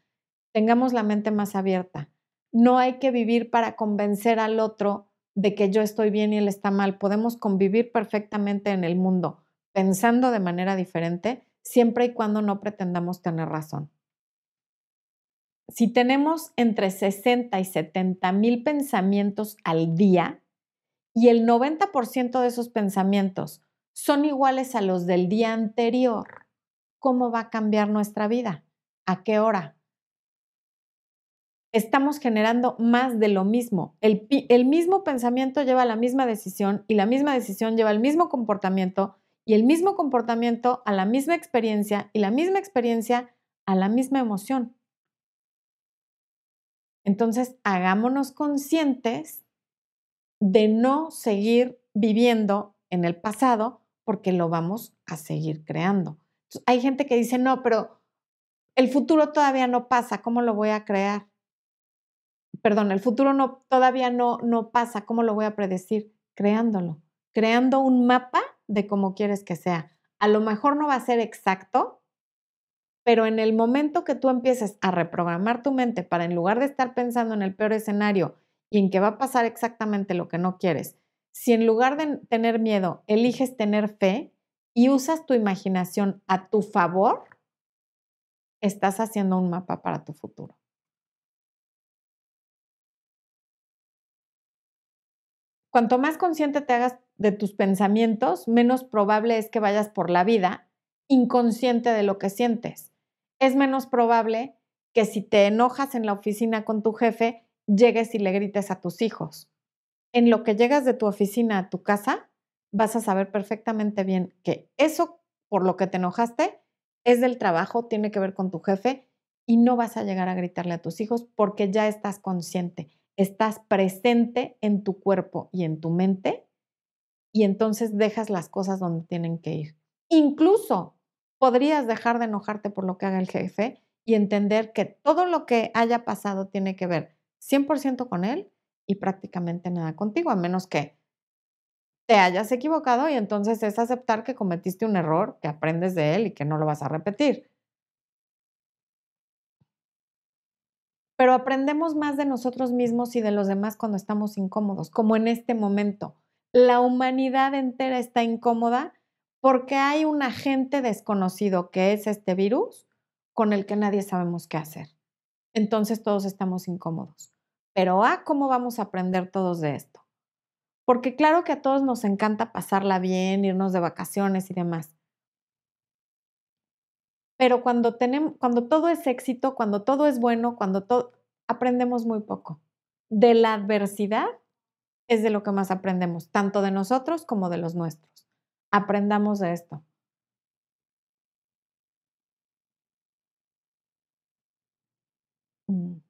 Tengamos la mente más abierta. No hay que vivir para convencer al otro de que yo estoy bien y él está mal. Podemos convivir perfectamente en el mundo pensando de manera diferente siempre y cuando no pretendamos tener razón si tenemos entre 60 y 70 mil pensamientos al día y el 90% de esos pensamientos son iguales a los del día anterior, ¿cómo va a cambiar nuestra vida? ¿A qué hora? Estamos generando más de lo mismo. El, mismo pensamiento lleva a la misma decisión y la misma decisión lleva al mismo comportamiento y el mismo comportamiento a la misma experiencia y la misma experiencia a la misma emoción. Entonces, hagámonos conscientes de no seguir viviendo en el pasado porque lo vamos a seguir creando. hay gente que dice, no, pero el futuro todavía no pasa, ¿cómo lo voy a crear? Perdón, el futuro no, todavía no, no pasa, ¿cómo lo voy a predecir? Creándolo, creando un mapa de cómo quieres que sea. A lo mejor no va a ser exacto, pero en el momento que tú empieces a reprogramar tu mente para en lugar de estar pensando en el peor escenario y en que va a pasar exactamente lo que no quieres, si en lugar de tener miedo eliges tener fe y usas tu imaginación a tu favor, estás haciendo un mapa para tu futuro. Cuanto más consciente te hagas de tus pensamientos, menos probable es que vayas por la vida inconsciente de lo que sientes es menos probable que si te enojas en la oficina con tu jefe, llegues y le grites a tus hijos. En lo que llegas de tu oficina a tu casa, vas a saber perfectamente bien que eso por lo que te enojaste es del trabajo, tiene que ver con tu jefe y no vas a llegar a gritarle a tus hijos porque ya estás consciente, estás presente en tu cuerpo y en tu mente y entonces dejas las cosas donde tienen que ir. Incluso podrías dejar de enojarte por lo que haga el jefe y entender que todo lo que haya pasado tiene que ver 100% con él y prácticamente nada contigo, a menos que te hayas equivocado y entonces es aceptar que cometiste un error, que aprendes de él y que no lo vas a repetir. Pero aprendemos más de nosotros mismos y de los demás cuando estamos incómodos, como en este momento. La humanidad entera está incómoda porque hay un agente desconocido que es este virus con el que nadie sabemos qué hacer. Entonces todos estamos incómodos. Pero ¿a cómo vamos a aprender todos de esto? Porque claro que a todos nos encanta pasarla bien, irnos de vacaciones y demás. Pero cuando tenemos cuando todo es éxito, cuando todo es bueno, cuando todo aprendemos muy poco. De la adversidad es de lo que más aprendemos, tanto de nosotros como de los nuestros. Aprendamos de esto. Mm.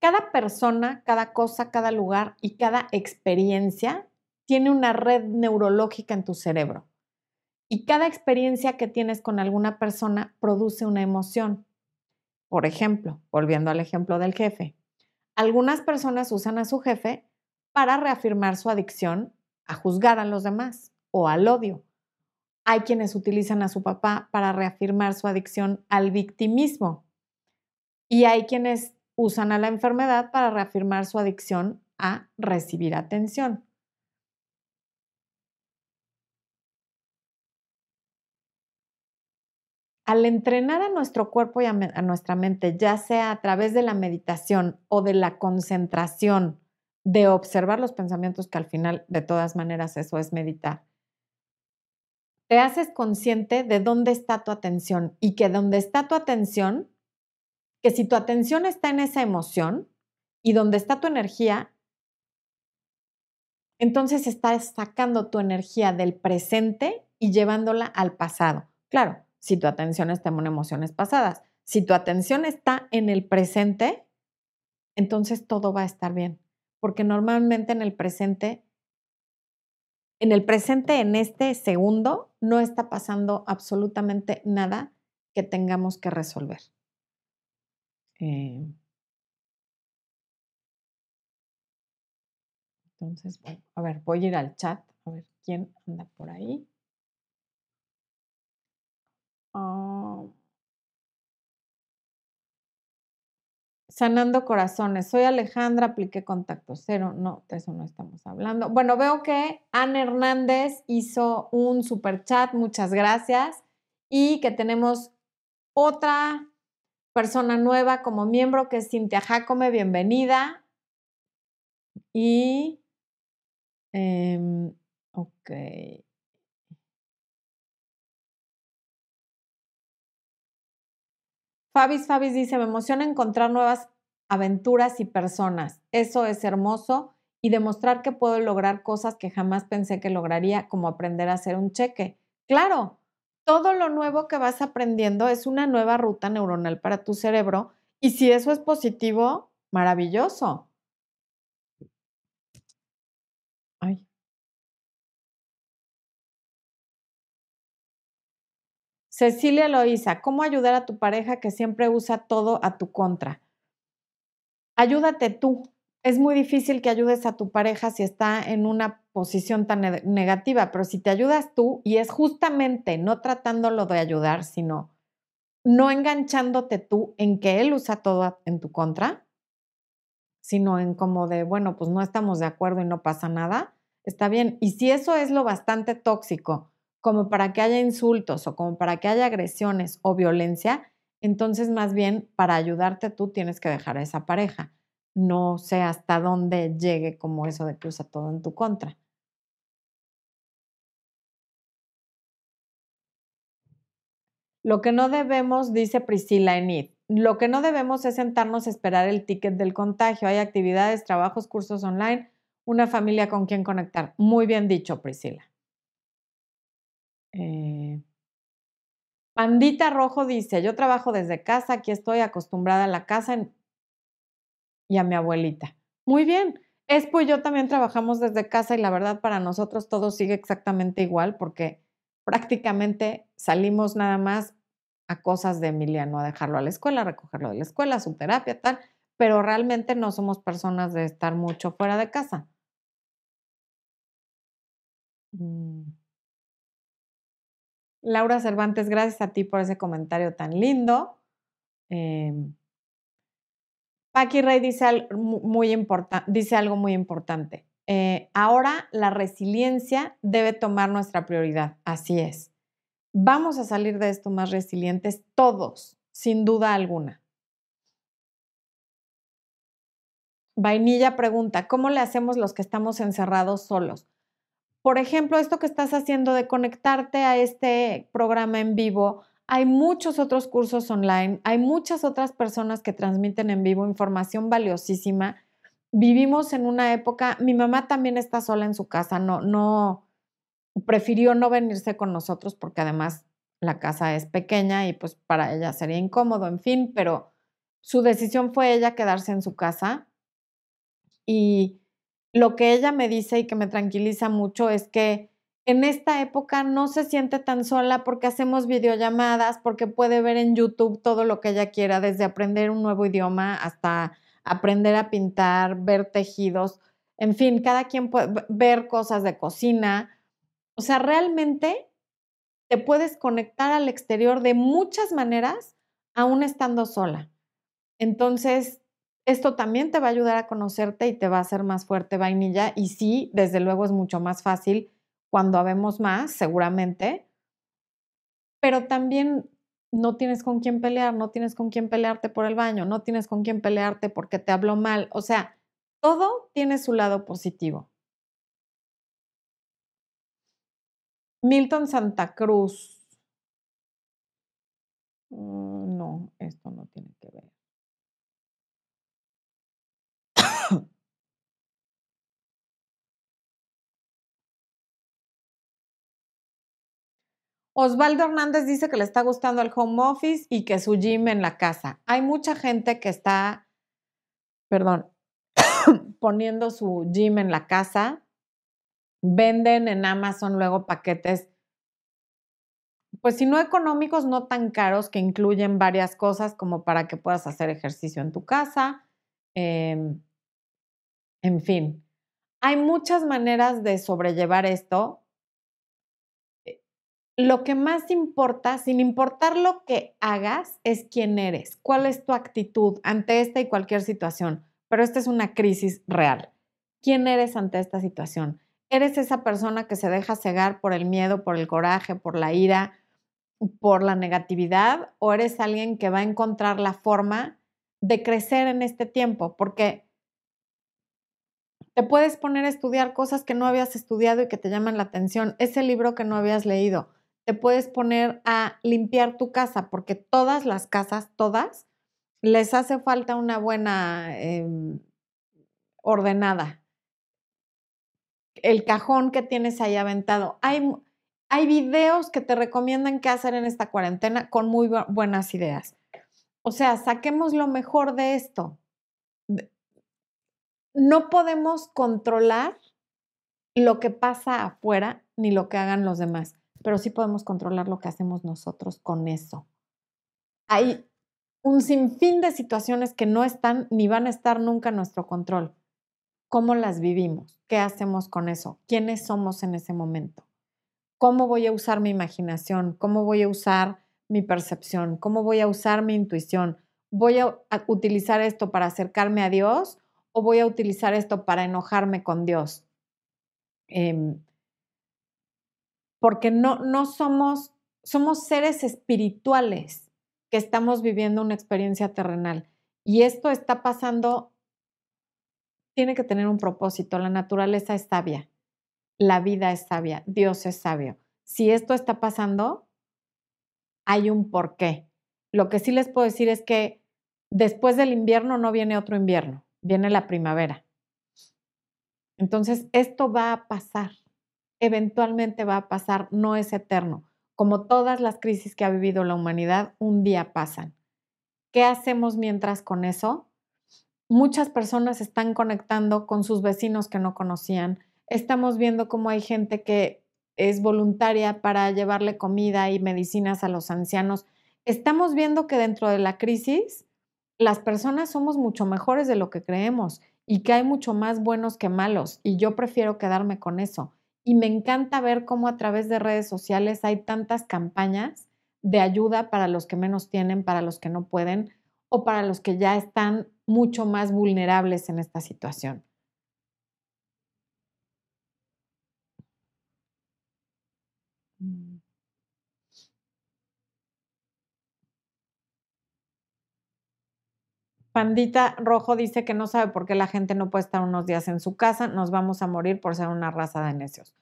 Cada persona, cada cosa, cada lugar y cada experiencia tiene una red neurológica en tu cerebro. Y cada experiencia que tienes con alguna persona produce una emoción. Por ejemplo, volviendo al ejemplo del jefe, algunas personas usan a su jefe para reafirmar su adicción a juzgar a los demás o al odio. Hay quienes utilizan a su papá para reafirmar su adicción al victimismo. Y hay quienes usan a la enfermedad para reafirmar su adicción a recibir atención. Al entrenar a nuestro cuerpo y a, nuestra mente, ya sea a través de la meditación o de la concentración, de observar los pensamientos, que al final de todas maneras eso es meditar, te haces consciente de dónde está tu atención y que dónde está tu atención, que si tu atención está en esa emoción y dónde está tu energía, entonces estás sacando tu energía del presente y llevándola al pasado. Claro, si tu atención está en emociones pasadas. Si tu atención está en el presente, entonces todo va a estar bien, porque normalmente en el presente en el presente, en este segundo, no está pasando absolutamente nada que tengamos que resolver. Eh, entonces, a ver, voy a ir al chat, a ver quién anda por ahí. Ah. Sanando corazones. Soy Alejandra, apliqué contacto cero. No, de eso no estamos hablando. Bueno, veo que Ana Hernández hizo un super chat. Muchas gracias. Y que tenemos otra persona nueva como miembro que es Cintia Jacome. Bienvenida. Y. Em, ok. Fabis Fabis dice, me emociona encontrar nuevas aventuras y personas. Eso es hermoso y demostrar que puedo lograr cosas que jamás pensé que lograría, como aprender a hacer un cheque. Claro, todo lo nuevo que vas aprendiendo es una nueva ruta neuronal para tu cerebro y si eso es positivo, maravilloso. Cecilia Loíza, ¿cómo ayudar a tu pareja que siempre usa todo a tu contra? Ayúdate tú. Es muy difícil que ayudes a tu pareja si está en una posición tan negativa, pero si te ayudas tú y es justamente no tratándolo de ayudar, sino no enganchándote tú en que él usa todo en tu contra, sino en como de, bueno, pues no estamos de acuerdo y no pasa nada, está bien. Y si eso es lo bastante tóxico, como para que haya insultos o como para que haya agresiones o violencia, entonces más bien para ayudarte tú tienes que dejar a esa pareja. No sé hasta dónde llegue como eso de que usa todo en tu contra. Lo que no debemos, dice Priscila Enid, lo que no debemos es sentarnos a esperar el ticket del contagio. Hay actividades, trabajos, cursos online, una familia con quien conectar. Muy bien dicho, Priscila. Eh, Pandita Rojo dice, yo trabajo desde casa, aquí estoy acostumbrada a la casa y a mi abuelita. Muy bien. Espo y yo también trabajamos desde casa y la verdad para nosotros todo sigue exactamente igual porque prácticamente salimos nada más a cosas de Emiliano, a dejarlo a la escuela, a recogerlo de la escuela, su terapia, tal, pero realmente no somos personas de estar mucho fuera de casa. Mm. Laura Cervantes, gracias a ti por ese comentario tan lindo. Eh, Paqui Rey dice, algo muy importante. Eh, ahora la resiliencia debe tomar nuestra prioridad. Así es. Vamos a salir de esto más resilientes todos, sin duda alguna. Vainilla pregunta, ¿cómo le hacemos los que estamos encerrados solos? Por ejemplo, esto que estás haciendo de conectarte a este programa en vivo, hay muchos otros cursos online, hay muchas otras personas que transmiten en vivo información valiosísima. Vivimos en una época, mi mamá también está sola en su casa, no, no, prefirió no venirse con nosotros porque además la casa es pequeña y pues para ella sería incómodo, en fin, pero su decisión fue ella quedarse en su casa y lo que ella me dice y que me tranquiliza mucho es que en esta época no se siente tan sola porque hacemos videollamadas, porque puede ver en YouTube todo lo que ella quiera, desde aprender un nuevo idioma hasta aprender a pintar, ver tejidos. En fin, cada quien puede ver cosas de cocina. O sea, realmente te puedes conectar al exterior de muchas maneras, aún estando sola. Entonces, esto también te va a ayudar a conocerte y te va a hacer más fuerte vainilla. Y sí, desde luego es mucho más fácil cuando habemos más, seguramente. Pero también no tienes con quién pelear, no tienes con quién pelearte por el baño, no tienes con quién pelearte porque te habló mal. O sea, todo tiene su lado positivo. Milton Santa Cruz. Mm, no, esto no tiene que ver. Osvaldo Hernández dice que le está gustando el home office y que su gym en la casa. Hay mucha gente que está, perdón, [coughs] poniendo su gym en la casa. Venden en Amazon luego paquetes, pues si no económicos, no tan caros, que incluyen varias cosas como para que puedas hacer ejercicio en tu casa. Em, en fin, hay muchas maneras de sobrellevar esto lo que más importa, sin importar lo que hagas, es quién eres, cuál es tu actitud ante esta y cualquier situación. Pero esta es una crisis real. ¿Quién eres ante esta situación? ¿Eres esa persona que se deja cegar por el miedo, por el coraje, por la ira, por la negatividad? ¿O eres alguien que va a encontrar la forma de crecer en este tiempo? Porque te puedes poner a estudiar cosas que no habías estudiado y que te llaman la atención, ese libro que no habías leído puedes poner a limpiar tu casa, porque todas las casas, todas, les hace falta una buena em, ordenada. El cajón que tienes ahí aventado. Hay, hay videos que te recomiendan qué hacer en esta cuarentena con muy buenas ideas. O sea, saquemos lo mejor de esto. No podemos controlar lo que pasa afuera ni lo que hagan los demás pero sí podemos controlar lo que hacemos nosotros con eso. Hay un sinfín de situaciones que no están ni van a estar nunca en nuestro control. ¿Cómo las vivimos? ¿Qué hacemos con eso? ¿Quiénes somos en ese momento? ¿Cómo voy a usar mi imaginación? ¿Cómo voy a usar mi percepción? ¿Cómo voy a usar mi intuición? ¿Voy a utilizar esto para acercarme a Dios o voy a utilizar esto para enojarme con Dios? Em, porque no, no somos, somos seres espirituales que estamos viviendo una experiencia terrenal. Y esto está pasando, tiene que tener un propósito. La naturaleza es sabia, la vida es sabia, Dios es sabio. Si esto está pasando, hay un porqué. Lo que sí les puedo decir es que después del invierno no viene otro invierno, viene la primavera. Entonces, esto va a pasar eventualmente va a pasar, no es eterno. Como todas las crisis que ha vivido la humanidad, un día pasan. ¿Qué hacemos mientras con eso? Muchas personas están conectando con sus vecinos que no conocían. Estamos viendo cómo hay gente que es voluntaria para llevarle comida y medicinas a los ancianos. Estamos viendo que dentro de la crisis las personas somos mucho mejores de lo que creemos y que hay mucho más buenos que malos y yo prefiero quedarme con eso. Y me encanta ver cómo a través de redes sociales hay tantas campañas de ayuda para los que menos tienen, para los que no pueden o para los que ya están mucho más vulnerables en esta situación. Pandita Rojo dice que no sabe por qué la gente no puede estar unos días en su casa, nos vamos a morir por ser una raza de necios.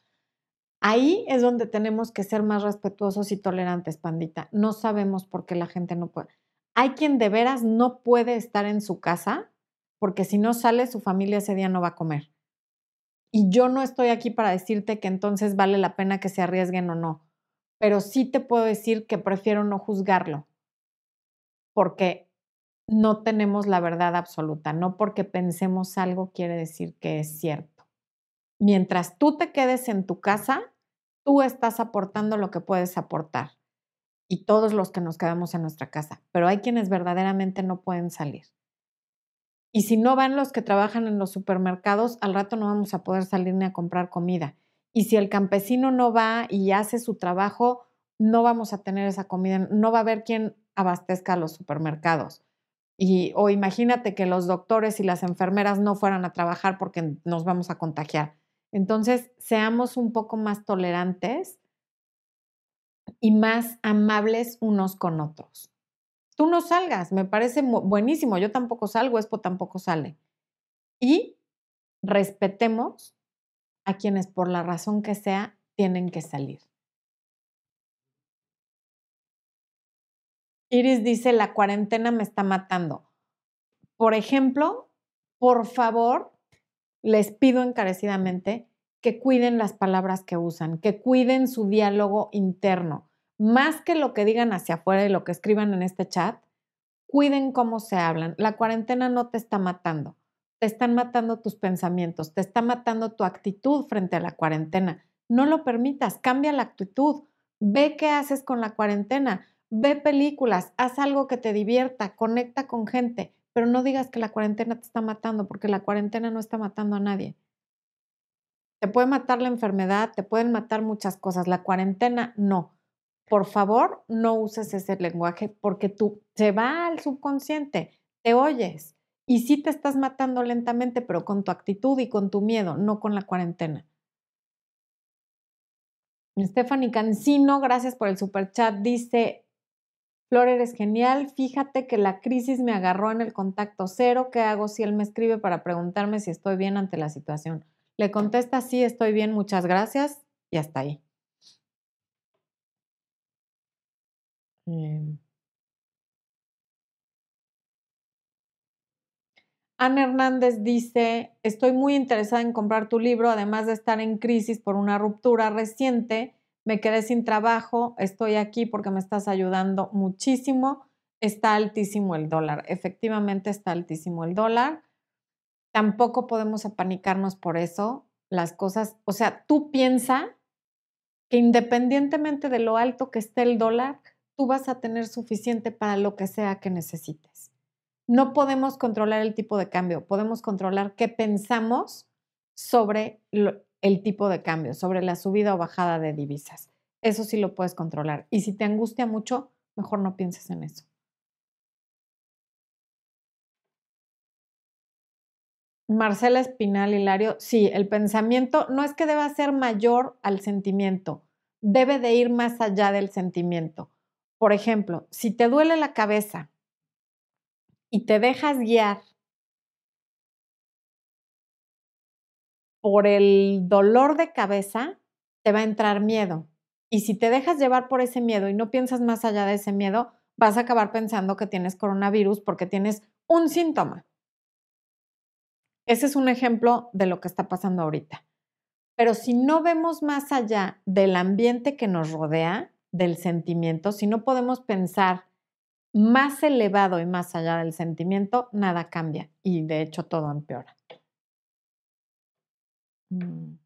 Ahí es donde tenemos que ser más respetuosos y tolerantes, Pandita. No sabemos por qué la gente no puede. Hay quien de veras no puede estar en su casa porque si no sale, su familia ese día no va a comer. Y yo no estoy aquí para decirte que entonces vale la pena que se arriesguen o no, pero sí te puedo decir que prefiero no juzgarlo, porque no tenemos la verdad absoluta. No porque pensemos algo quiere decir que es cierto. Mientras tú te quedes en tu casa, tú estás aportando lo que puedes aportar. Y todos los que nos quedamos en nuestra casa. Pero hay quienes verdaderamente no pueden salir. Y si no van los que trabajan en los supermercados, al rato no vamos a poder salir ni a comprar comida. Y si el campesino no va y hace su trabajo, no vamos a tener esa comida, no va a haber quien abastezca a los supermercados. Y, o imagínate que los doctores y las enfermeras no fueran a trabajar porque nos vamos a contagiar. Entonces, seamos un poco más tolerantes y más amables unos con otros. Tú no salgas, me parece buenísimo, yo tampoco salgo, Expo tampoco sale. Y respetemos a quienes por la razón que sea tienen que salir. Iris dice, la cuarentena me está matando. Por ejemplo, por favor, les pido encarecidamente que cuiden las palabras que usan, que cuiden su diálogo interno. Más que lo que digan hacia afuera y lo que escriban en este chat, cuiden cómo se hablan. La cuarentena no te está matando, te están matando tus pensamientos, te está matando tu actitud frente a la cuarentena. No lo permitas, cambia la actitud. Ve qué haces con la cuarentena ve películas, haz algo que te divierta, conecta con gente, pero no digas que la cuarentena te está matando, porque la cuarentena no está matando a nadie. Te puede matar la enfermedad, te pueden matar muchas cosas, la cuarentena no. Por favor, no uses ese lenguaje porque tú se va al subconsciente, te oyes y sí te estás matando lentamente, pero con tu actitud y con tu miedo, no con la cuarentena. Stephanie Cancino, gracias por el super chat, dice, Flor, eres genial. Fíjate que la crisis me agarró en el contacto cero. ¿Qué hago si él me escribe para preguntarme si estoy bien ante la situación? Le contesta, sí, estoy bien, muchas gracias. Y hasta ahí. Em. Ana Hernández dice, estoy muy interesada en comprar tu libro, además de estar en crisis por una ruptura reciente me quedé sin trabajo, estoy aquí porque me estás ayudando muchísimo, está altísimo el dólar, efectivamente está altísimo el dólar, tampoco podemos apanicarnos por eso, las cosas, o sea, tú piensa que independientemente de lo alto que esté el dólar, tú vas a tener suficiente para lo que sea que necesites. No podemos controlar el tipo de cambio, podemos controlar qué pensamos sobre el tipo de cambio, sobre la subida o bajada de divisas. Eso sí lo puedes controlar. Y si te angustia mucho, mejor no pienses en eso. Marcela Espinal Hilario, sí, el pensamiento no es que deba ser mayor al sentimiento, debe de ir más allá del sentimiento. Por ejemplo, si te duele la cabeza y te dejas guiar por el dolor de cabeza, te va a entrar miedo. Y si te dejas llevar por ese miedo y no piensas más allá de ese miedo, vas a acabar pensando que tienes coronavirus porque tienes un síntoma. Ese es un ejemplo de lo que está pasando ahorita. Pero si no vemos más allá del ambiente que nos rodea, del sentimiento, si no podemos pensar más elevado y más allá del sentimiento, nada cambia y de hecho todo empeora. Mm.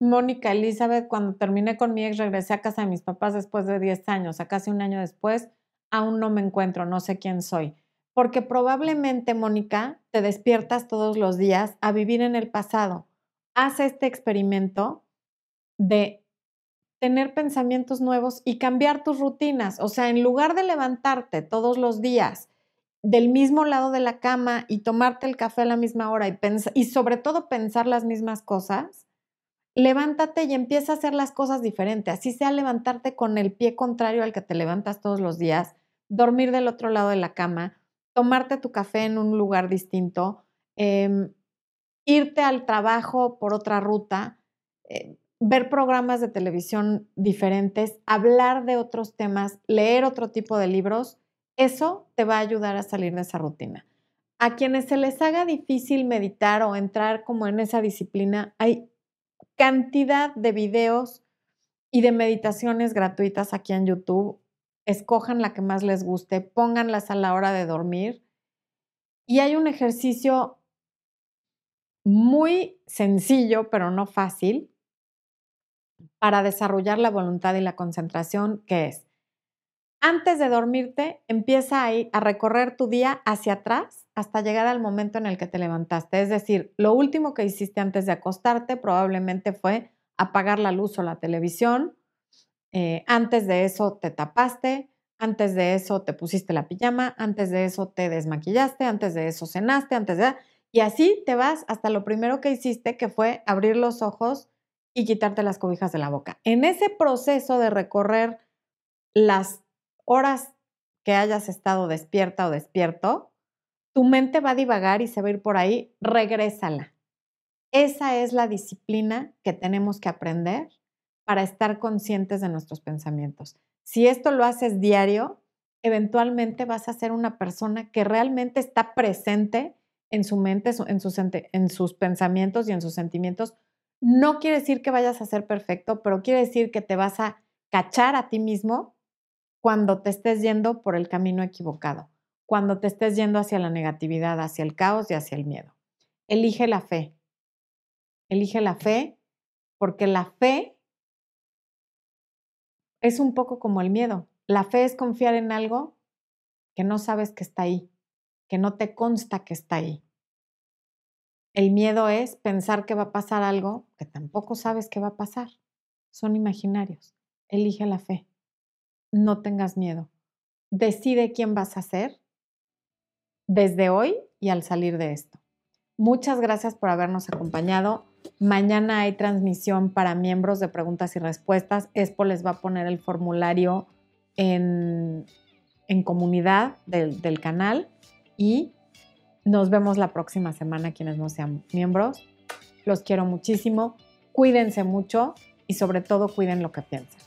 Mónica Elizabeth, cuando terminé con mi ex, regresé a casa de mis papás después de 10 años. A casi un año después, aún no me encuentro, no sé quién soy. Porque probablemente, Mónica, te despiertas todos los días a vivir en el pasado. Haz este experimento de tener pensamientos nuevos y cambiar tus rutinas. O sea, en lugar de levantarte todos los días del mismo lado de la cama y tomarte el café a la misma hora y, y sobre todo pensar las mismas cosas, levántate y empieza a hacer las cosas diferentes. Así sea levantarte con el pie contrario al que te levantas todos los días, dormir del otro lado de la cama, tomarte tu café en un lugar distinto, em, irte al trabajo por otra ruta. Eh, ver programas de televisión diferentes, hablar de otros temas, leer otro tipo de libros, eso te va a ayudar a salir de esa rutina. A quienes se les haga difícil meditar o entrar como en esa disciplina, hay cantidad de videos y de meditaciones gratuitas aquí en YouTube. Escojan la que más les guste, pónganlas a la hora de dormir. Y hay un ejercicio muy sencillo, pero no fácil, para desarrollar la voluntad y la concentración, que es, antes de dormirte, empieza a, a recorrer tu día hacia atrás hasta llegar al momento en el que te levantaste. Es decir, lo último que hiciste antes de acostarte probablemente fue apagar la luz o la televisión. Eh, antes de eso te tapaste, antes de eso te pusiste la pijama, antes de eso te desmaquillaste, antes de eso cenaste, antes de... Y así te vas hasta lo primero que hiciste, que fue abrir los ojos y quitarte las cobijas de la boca. En ese proceso de recorrer las horas que hayas estado despierta o despierto, tu mente va a divagar y se va a ir por ahí, regrésala. Esa es la disciplina que tenemos que aprender para estar conscientes de nuestros pensamientos. Si esto lo haces diario, eventualmente vas a ser una persona que realmente está presente en su mente, en sus, en sus pensamientos y en sus sentimientos. No quiere decir que vayas a ser perfecto, pero quiere decir que te vas a cachar a ti mismo cuando te estés yendo por el camino equivocado, cuando te estés yendo hacia la negatividad, hacia el caos y hacia el miedo. Elige la fe. Elige la fe porque la fe es un poco como el miedo. La fe es confiar en algo que no sabes que está ahí, que no te consta que está ahí. El miedo es pensar que va a pasar algo que tampoco sabes que va a pasar. Son imaginarios. Elige la fe. No tengas miedo. Decide quién vas a ser desde hoy y al salir de esto. Muchas gracias por habernos acompañado. Mañana hay transmisión para miembros de preguntas y respuestas. Expo les va a poner el formulario en, comunidad del, del canal y nos vemos la próxima semana quienes no sean miembros. Los quiero muchísimo. Cuídense mucho y sobre todo cuiden lo que piensan.